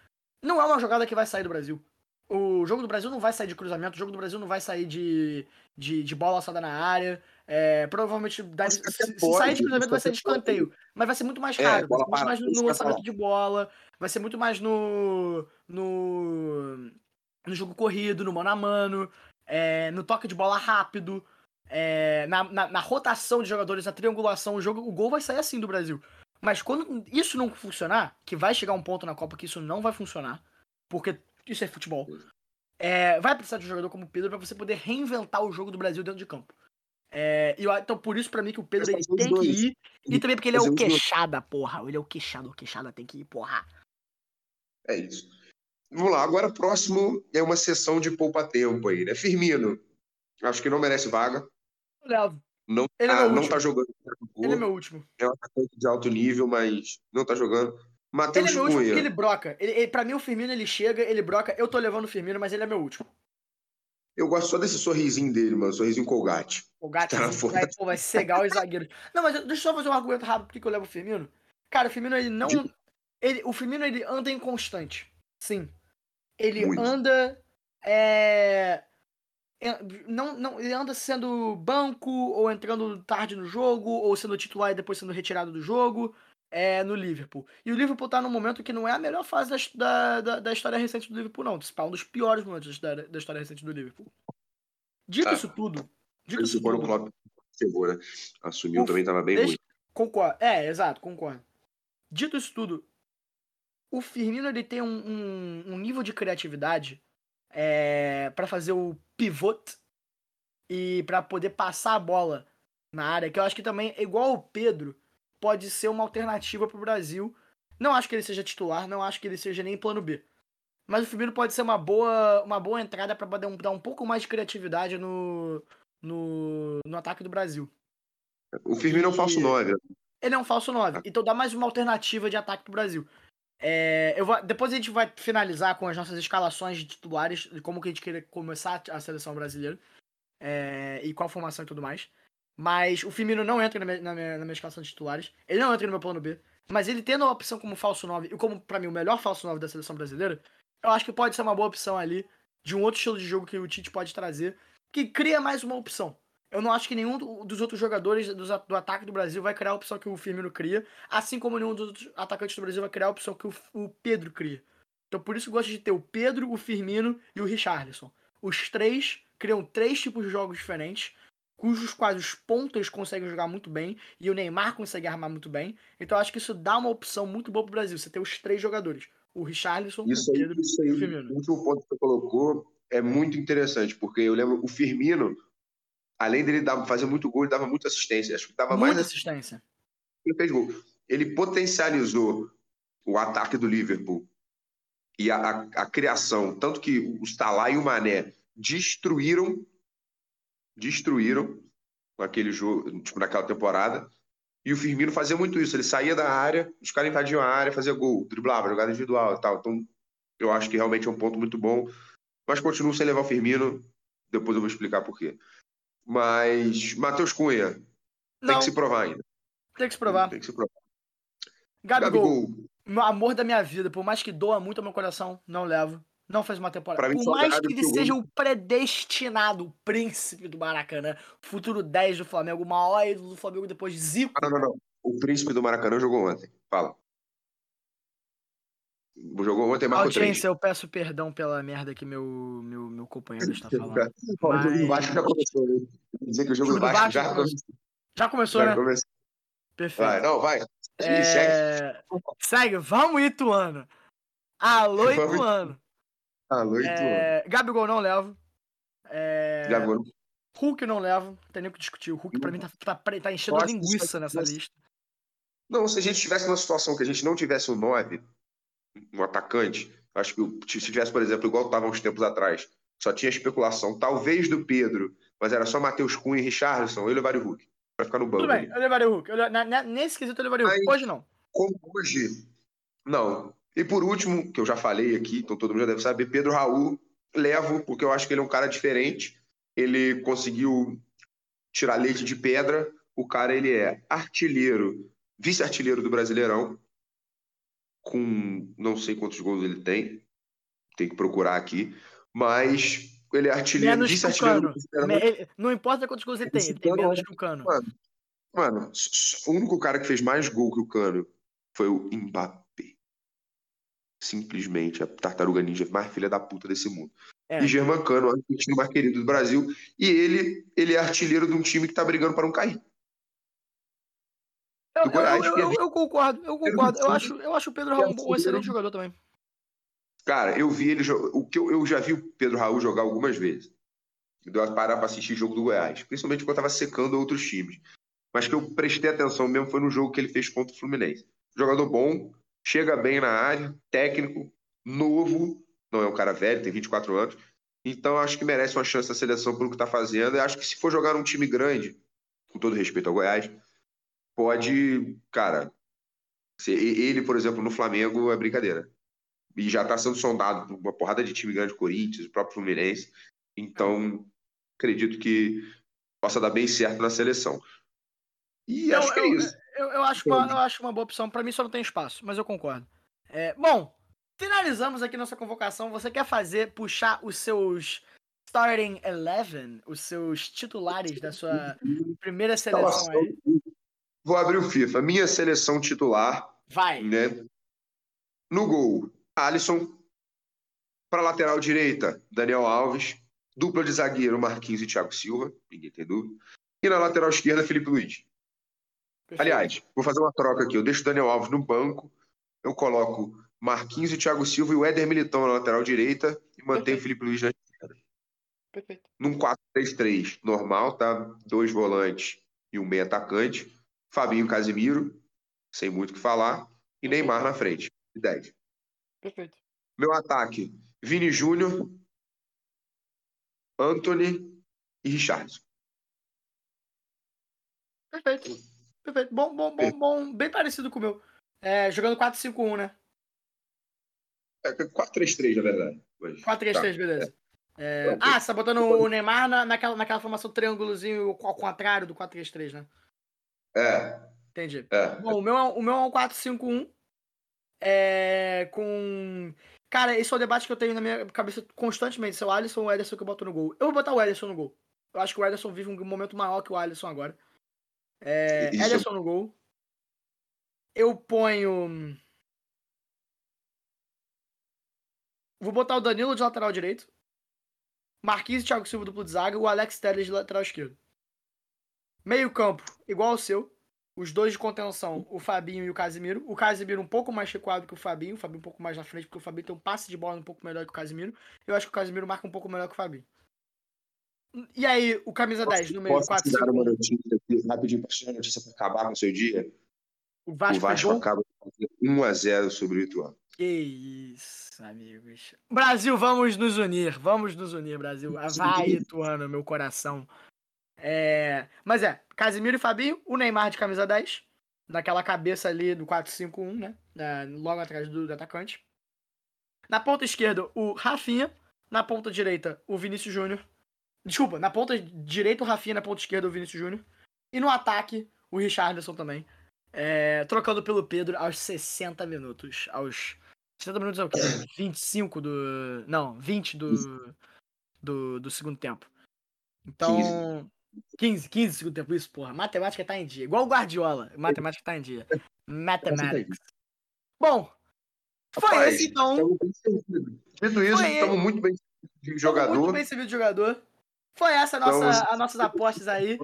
não é uma jogada que vai sair do Brasil. O jogo do Brasil não vai sair de cruzamento, o jogo do Brasil não vai sair de, de, de bola alçada na área. É, provavelmente, se, se, sair de cruzamento, vai ser de escanteio. Mas vai ser muito mais raro. É, vai ser muito mais no, no lançamento de bola. Vai ser muito mais no. no, no jogo corrido, no mano a mano. É, no toque de bola rápido. É, na, na, na, rotação de jogadores, na triangulação, o jogo, o gol vai sair assim do Brasil. Mas quando isso não funcionar, que vai chegar um ponto na Copa que isso não vai funcionar, porque isso é futebol, é, vai precisar de um jogador como o Pedro para você poder reinventar o jogo do Brasil dentro de campo. É, eu, então, por isso, para mim, que o Pedro ele tem que ir. E também porque ele é o queixada, porra. Ele é o queixada, o queixada tem que ir, porra. É isso. Vamos lá, agora próximo é uma sessão de poupa-tempo aí, né? Firmino, acho que não merece vaga. Levo. Não, ele é tá, não tá jogando. Ele é meu último. É um atacante de alto nível, mas não tá jogando. Matheus ele é meu último porque ele broca. Ele, ele, pra mim, o Firmino, ele chega, ele broca. Eu tô levando o Firmino, mas ele é meu último. Eu gosto só desse sorrisinho dele, mano. Sorrisinho Colgate. Colgate tá vai, pô, vai cegar os zagueiros. Não, mas deixa eu só fazer um argumento rápido porque eu levo o Firmino. Cara, o Firmino, ele não. De... Ele, o Firmino, ele anda inconstante. Sim. Ele Muito. anda. É... Não, não, ele anda sendo banco, ou entrando tarde no jogo, ou sendo titular e depois sendo retirado do jogo é, no Liverpool. E o Liverpool tá num momento que não é a melhor fase da, da, da história recente do Liverpool, não. É um dos piores momentos da, da história recente do Liverpool. Dito ah, isso tudo. Dito isso tudo. O Klopp chegou, né? Assumiu também, tava bem deixa, ruim. Concordo. É, exato, concordo. Dito isso tudo, o Firmino ele tem um, um, um nível de criatividade é, para fazer o pivot e para poder passar a bola na área, que eu acho que também, igual o Pedro, pode ser uma alternativa para o Brasil. Não acho que ele seja titular, não acho que ele seja nem plano B. Mas o Firmino pode ser uma boa, uma boa entrada para poder dar um pouco mais de criatividade no, no, no ataque do Brasil. O Firmino e... é um falso 9. Ele é um falso 9. Então dá mais uma alternativa de ataque pro Brasil. É, eu vou, depois a gente vai finalizar com as nossas escalações de titulares, de como que a gente quer começar a seleção brasileira. É, e qual formação e tudo mais. Mas o Firmino não entra na minha, na, minha, na minha escalação de titulares. Ele não entra no meu plano B. Mas ele tendo a opção como falso 9 e como, para mim, o melhor falso 9 da seleção brasileira, eu acho que pode ser uma boa opção ali de um outro estilo de jogo que o Tite pode trazer, que cria mais uma opção. Eu não acho que nenhum dos outros jogadores do, ataque do Brasil vai criar a opção que o Firmino cria, assim como nenhum dos outros atacantes do Brasil vai criar a opção que o, o Pedro cria. Então por isso eu gosto de ter o Pedro, o Firmino e o Richarlison. Os três criam três tipos de jogos diferentes cujos quais os pontos conseguem jogar muito bem e o Neymar consegue armar muito bem. Então acho que isso dá uma opção muito boa pro Brasil, você ter os três jogadores, o Richarlison, isso o Pedro aí, isso aí, e o Firmino. O último ponto que você colocou é muito interessante, porque eu lembro o Firmino, além dele dar, fazer muito gol, ele dava muita assistência, acho que dava muita mais assistência. Ele fez gol. Ele potencializou o ataque do Liverpool e a, a, a criação, tanto que o Salah e o Mané destruíram destruíram naquele jogo, tipo, naquela temporada. E o Firmino fazia muito isso. Ele saía da área, os caras invadiam a área, fazia gol, driblava, jogada individual e tal. Então, eu acho que realmente é um ponto muito bom. Mas continuo sem levar o Firmino. Depois eu vou explicar por quê. Mas, Matheus Cunha, Não. tem que se provar ainda. Tem que se provar. Tem que se provar. Gabigol, Gabigol. amor da minha vida. Por mais que doa muito ao meu coração, não levo. Não fez uma temporada. Por mais que ele seja o predestinado, o príncipe do Maracanã, futuro 10 do Flamengo, o maior ídolo do Flamengo depois de Zico. Ah, não, não, não. O príncipe do Maracanã jogou ontem. Fala. Jogou ontem, marcou Audiência, 3. eu peço perdão pela merda que meu, meu, meu companheiro está falando. O jogo do Vasco já começou. Né? Dizer que o jogo, do Vasco, já começou. Já começou, já né? Começou. Perfeito. Vai, não, vai. É... Segue. Segue. Vamos, Ituano. Alô, Ituano. Alô, é... Gabigol não levo. É... Gabigol. Hulk não levo. Não tem nem o que discutir. O Hulk, pra mim, tá, tá, tá enchendo a linguiça nessa lista. Não, se a gente tivesse numa situação que a gente não tivesse um 9, um atacante, acho que se tivesse, por exemplo, igual estava uns tempos atrás, só tinha especulação, talvez do Pedro, mas era só Matheus Cunha e Richardson, eu levaria o Hulk. Vai ficar no banco. Tudo bem, eu levaria o Hulk. Eu na- na- nesse quesito eu levaria o Hulk. Hoje não. Como hoje, não. E por último, que eu já falei aqui, então todo mundo já deve saber, Pedro Raul, levo, porque eu acho que ele é um cara diferente. Ele conseguiu tirar leite de pedra. O cara, ele é artilheiro, vice-artilheiro do Brasileirão, com não sei quantos gols ele tem, tem que procurar aqui, mas ele é artilheiro, Menos que o vice-artilheiro do Cano. Brasileirão. Me- ele- Não importa quantos gols ele tem, ele tem Cano menos é- que o Cano. Mano, mano, o único cara que fez mais gol que o Cano foi o Mbappé. Simplesmente a tartaruga ninja mais filha da puta desse mundo. É. E German Cano, o argentino mais querido do Brasil. E ele, ele é artilheiro de um time que tá brigando para não cair. Eu, eu- eu- eu- concordo, eu concordo. Eu acho, eu acho o Pedro Raul um excelente jogador também. Cara, eu vi ele o que eu, eu já vi o Pedro Raul jogar algumas vezes. Deu a parar pra assistir jogo do Goiás, principalmente quando eu tava secando outros times. Mas que eu prestei atenção mesmo foi no jogo que ele fez contra o Fluminense. Jogador bom, chega bem na área, técnico, novo, não é um cara velho, tem 24 anos. Então acho que merece uma chance na seleção pelo que tá fazendo. E acho que se for jogar num time grande, com todo respeito ao Goiás, pode, cara, se- ele, por exemplo, no Flamengo é brincadeira e já está sendo sondado por uma porrada de time grande, Corinthians, o próprio Fluminense. Então, acredito que possa dar bem certo na seleção. E Eu- acho que é eu- isso. Eu, eu acho uma, eu acho uma boa opção. Pra mim só não tem espaço, mas eu concordo. É, bom, finalizamos aqui nossa convocação. Você quer fazer, puxar os seus starting 11, os seus titulares da sua primeira seleção aí? Vou abrir o FIFA. Minha seleção titular, Vai. né? No gol, Alisson. Para lateral direita, Daniel Alves. Dupla de zagueiro, Marquinhos e Thiago Silva. Ninguém tem dúvida. E na lateral esquerda, Felipe Luiz. Perfeito. Aliás, vou fazer uma troca aqui. Eu deixo o Daniel Alves no banco, eu coloco Marquinhos e Thiago Silva e o Éder Militão na lateral direita e mantenho o Felipe Luiz na Perfeito. num 4-3-3 normal, tá? Dois volantes e um meio atacante. Fabinho Casimiro, sem muito o que falar. E Neymar na frente, de 10. Perfeito. Meu ataque, Vini Júnior, Anthony e Richardson. Perfeito. Perfeito. Bom, bom, bom, bom. Bem parecido com o meu. É, jogando 4-5-1, né? É 4-3-3, na verdade. Mas, 4-3-3, tá. beleza. É, Ok. Ah, você tá botando o Neymar na, naquela, naquela formação triângulozinho ao contrário do 4-3-3, né? É, Entendi. é. Bom, o meu, é- o meu é um 4-5-1. É, com. Cara, esse é o debate que eu tenho na minha cabeça constantemente. Se é o Alisson ou o Ederson que eu boto no gol. Eu vou botar o Ederson no gol. Eu acho que o Ederson vive um momento maior que o Alisson agora. É, Isso. Ederson no gol. Eu ponho. Vou botar o Danilo de lateral direito. Marquinhos e Thiago Silva duplo de zaga. O Alex Telles de lateral esquerdo. Meio campo, igual ao seu. Os dois de contenção, o Fabinho e o Casimiro. O Casimiro um pouco mais recuado que o Fabinho. O Fabinho um pouco mais na frente, porque o Fabinho tem um passe de bola um pouco melhor que o Casimiro. Eu acho que o Casimiro marca um pouco melhor que o Fabinho. E aí, o camisa 10 no meio, Posso 4 te dar 5 uma notícia aqui, rapidinho, para tirar notícia para acabar com o seu dia? O Vasco, o Vasco pegou? acaba com 1x0 sobre o Ituano. Que isso, amigos. Brasil, vamos nos unir. Vamos nos unir, Brasil. Vai, Ituano, meu coração. É... Mas é, Casimiro e Fabinho, o Neymar de camisa 10, naquela cabeça ali do 4-5-1, né? Da- Logo atrás do, do atacante. Na ponta esquerda, o Rafinha. Na ponta direita, o Vinícius Júnior. Desculpa, na ponta direita, o Rafinha. Na ponta esquerda, o Vinícius Júnior. E no ataque, o Richarlison também. É, trocando pelo Pedro aos 60 minutos. Aos 60 minutos é o quê? 25 do. Não, 20 do. Do, do segundo tempo. Então. 15, 15 do segundo tempo, isso, porra. Matemática tá em dia. Igual o Guardiola. Matemática tá em dia. Mathematics. Bom, foi Rapaz, esse então. Dito isso, estamos muito bem de Tamo jogador. Muito bem servido de jogador. Foi essa a nossa, as nossas apostas aí.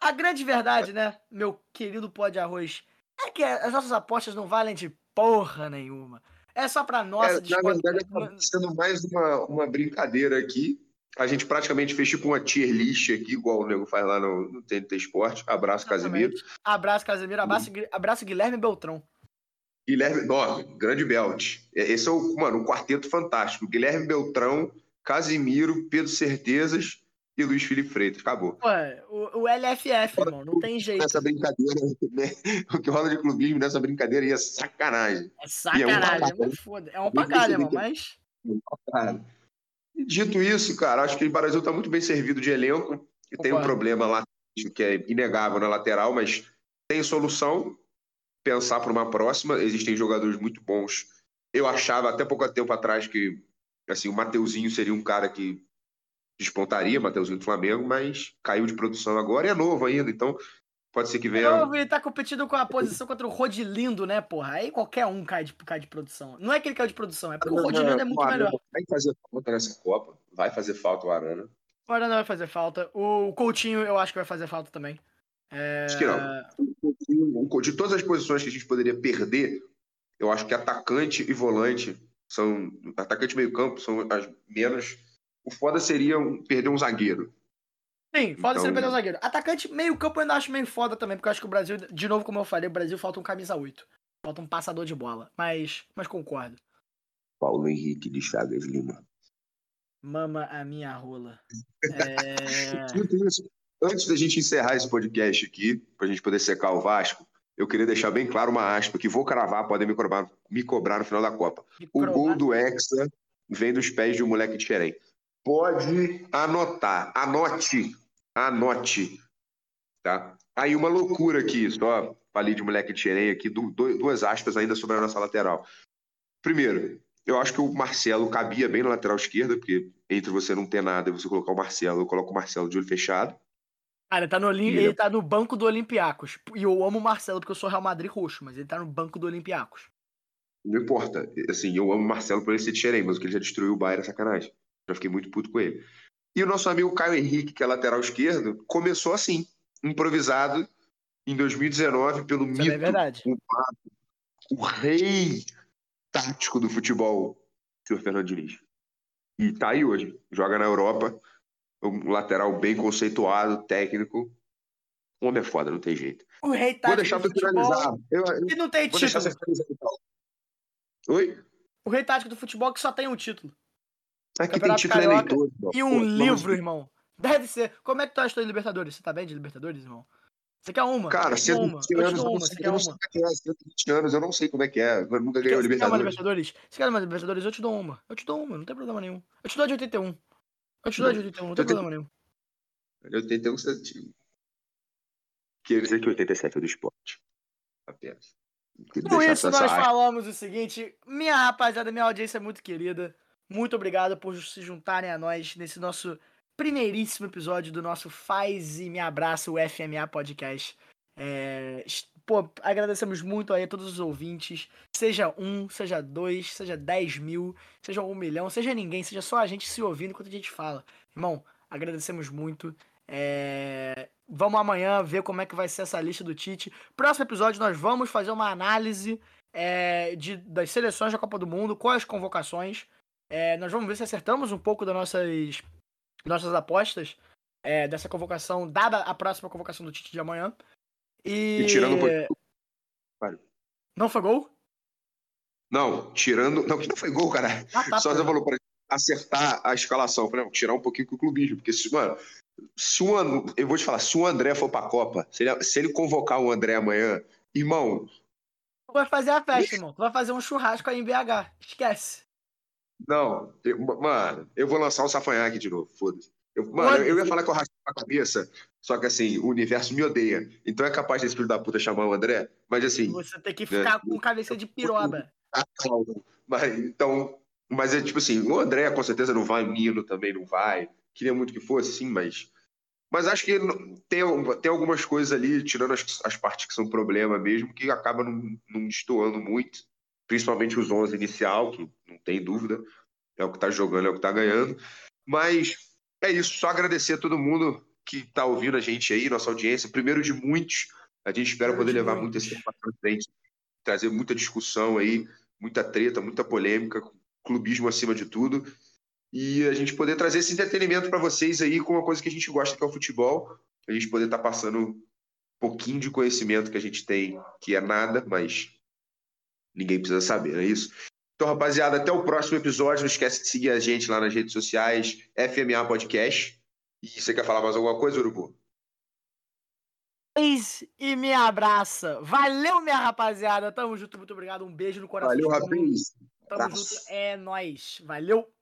A grande verdade, né, meu querido pó de arroz, é que as nossas apostas não valem de porra nenhuma. É só pra nossa É, na verdade, acaba sendo mais uma, uma brincadeira aqui. A gente praticamente fez tipo uma tier list aqui, igual o nego faz lá no, no TNT Esporte. Abraço, Casemiro. Abraço, Casemiro. Abraço, abraço Guilherme Beltrão. Guilherme, ó, grande belt. Esse é o, mano, um quarteto fantástico. Guilherme Beltrão, Casimiro, Pedro Certezas e Luiz Felipe Freitas. Acabou. Ué, o, o LFF, irmão, não tem jeito. Nessa brincadeira, né? o que rola de clubismo nessa brincadeira é sacanagem. É sacanagem, é, um é foda. É um pacalho, irmão, mas. Dito isso, cara, acho que o Brasil está muito bem servido de elenco. E tem um problema lá que é inegável na lateral, mas tem solução. Pensar para uma próxima. Existem jogadores muito bons. Eu achava até pouco tempo atrás que assim, o Mateuzinho seria um cara que despontaria, Mateuzinho do Flamengo, mas caiu de produção agora e é novo ainda, então pode ser que venha. Novo, ele tá competindo com a posição contra o Rodilindo, né, porra? Aí qualquer um cai de, cai de produção. Não é que ele caiu de produção, é porque não, o Rodilindo é muito Arana melhor. Vai fazer falta nessa Copa, vai fazer falta o Arana. O Arana vai fazer falta. O Coutinho eu acho que vai fazer falta também. É... Acho que não. De todas as posições que a gente poderia perder, eu acho que atacante e volante são. Atacante e meio campo são as menos o foda seria perder um zagueiro. Sim, foda então... seria perder um zagueiro. Atacante, meio campo eu ainda acho meio foda também, porque eu acho que o Brasil, de novo, como eu falei, o Brasil falta um camisa 8. Falta um passador de bola. Mas, mas concordo. Paulo Henrique de Chagas Lima. Mama a minha rola. É... Antes da gente encerrar esse podcast aqui, pra gente poder secar o Vasco, eu queria deixar bem claro uma aspa que vou cravar, podem me cobrar, me cobrar no final da Copa. o gol do Hexa vem dos pés de um moleque de Xerém pode anotar. Anote. Anote. Tá? Aí uma loucura aqui, só falei de moleque de xerém aqui, duas aspas ainda sobre a nossa lateral. Primeiro, eu acho que o Marcelo cabia bem na lateral esquerda, porque entre você não ter nada e você colocar o Marcelo, eu coloco o Marcelo de olho fechado. Cara, ele tá no, Olim... ele tá no banco do Olympiacos. E eu amo o Marcelo porque eu sou Real Madrid roxo, mas ele tá no banco do Olympiacos. Não importa. Assim, eu amo o Marcelo por ele ser de xerém, mas o que ele já destruiu o Bayern é sacanagem. Já fiquei muito puto com ele. E o nosso amigo Caio Henrique, que é lateral esquerdo, começou assim, improvisado, em 2019, pelo Isso é mito, é verdade. O, o, rei tático do futebol, senhor Fernando Diniz. E tá aí hoje, joga na Europa, um lateral bem conceituado, técnico. O homem é foda, não tem jeito. O rei tático Vou deixar do finalizar. Eu, eu, não tem título. Oi? O rei tático do futebol que só tem um título. Aqui tem título Carioca eleitor. E um Pô, livro, irmão. Deve ser. Como é que tu acha em Libertadores? Você tá bem de Libertadores, irmão? Você quer uma? Cara, você uma. Eu anos, uma. Você quer uma? 20 anos, eu não sei como é que é. Eu nunca ganhei o Libertadores. Quer uma Libertadores? Você quer uma Libertadores? Eu te dou uma. Eu te dou uma, não tem problema nenhum. Eu te dou de 81. Eu te dou de 81, não tem problema nenhum. 81 você Queria dizer que 87 é do esporte. Apenas. Com isso, nós falamos o seguinte. Minha rapaziada, minha audiência é muito querida. Muito obrigado por se juntarem a nós nesse nosso primeiríssimo episódio do nosso Faz e Me Abraça, o FMA Podcast. É, pô, agradecemos muito aí a todos os ouvintes. Seja um, seja dois, seja dez mil, seja um milhão, seja ninguém, seja só a gente se ouvindo enquanto a gente fala. Irmão, agradecemos muito. É... Vamos amanhã ver como é que vai ser essa lista do Tite. Próximo episódio nós vamos fazer uma análise é, de, das seleções da Copa do Mundo, com as convocações. É, nós vamos ver se acertamos um pouco das nossas, nossas apostas é, dessa convocação, dada a próxima convocação do Tite de amanhã. E, e tirando. Não foi gol? Não, tirando. Não, que não foi gol, cara. Ah, tá, Só você falou para acertar a escalação. Falei, não, tirar um pouquinho com o clubismo, porque se, mano, se o eu vou te falar, se o André for pra Copa, se ele, se ele convocar o André amanhã, irmão. Vai fazer a festa, irmão. Tu vai fazer um churrasco aí em BH. Esquece. Não, eu, mano, eu vou lançar o Safanhaque de novo, foda-se. Eu, mano, eu, eu, ia falar que eu raspei a cabeça, só que assim, o universo me odeia. Então é capaz desse filho da puta chamar o André, mas assim. Você tem que ficar né, com cabeça de piroba. Mas, então, mas é tipo assim, o André com certeza não vai, o Nino também não vai. Queria muito que fosse, sim, mas. Mas acho que tem, tem algumas coisas ali, tirando as, as partes que são problema mesmo, que acaba não, não destoando muito principalmente os 11 inicial, que não tem dúvida, é o que está jogando, é o que está ganhando. Mas é isso, só agradecer a todo mundo que está ouvindo a gente aí, nossa audiência, primeiro de muitos. A gente espera poder levar muito esse tempo para frente, trazer muita discussão aí, muita treta, muita polêmica, clubismo acima de tudo. e a gente poder trazer esse entretenimento para vocês aí com uma coisa que a gente gosta, que é o futebol. A gente poder estar tá passando um pouquinho de conhecimento que a gente tem, que é nada, mas ninguém precisa saber, não é isso? Então, rapaziada, até o próximo episódio. Não esquece de seguir a gente lá nas redes sociais, FMA Podcast. E você quer falar mais alguma coisa, Urubu? E me abraça. Valeu, minha rapaziada. Tamo junto, muito obrigado. Um beijo no coração. Valeu, rapaz. Tamo junto. É nóis. Valeu.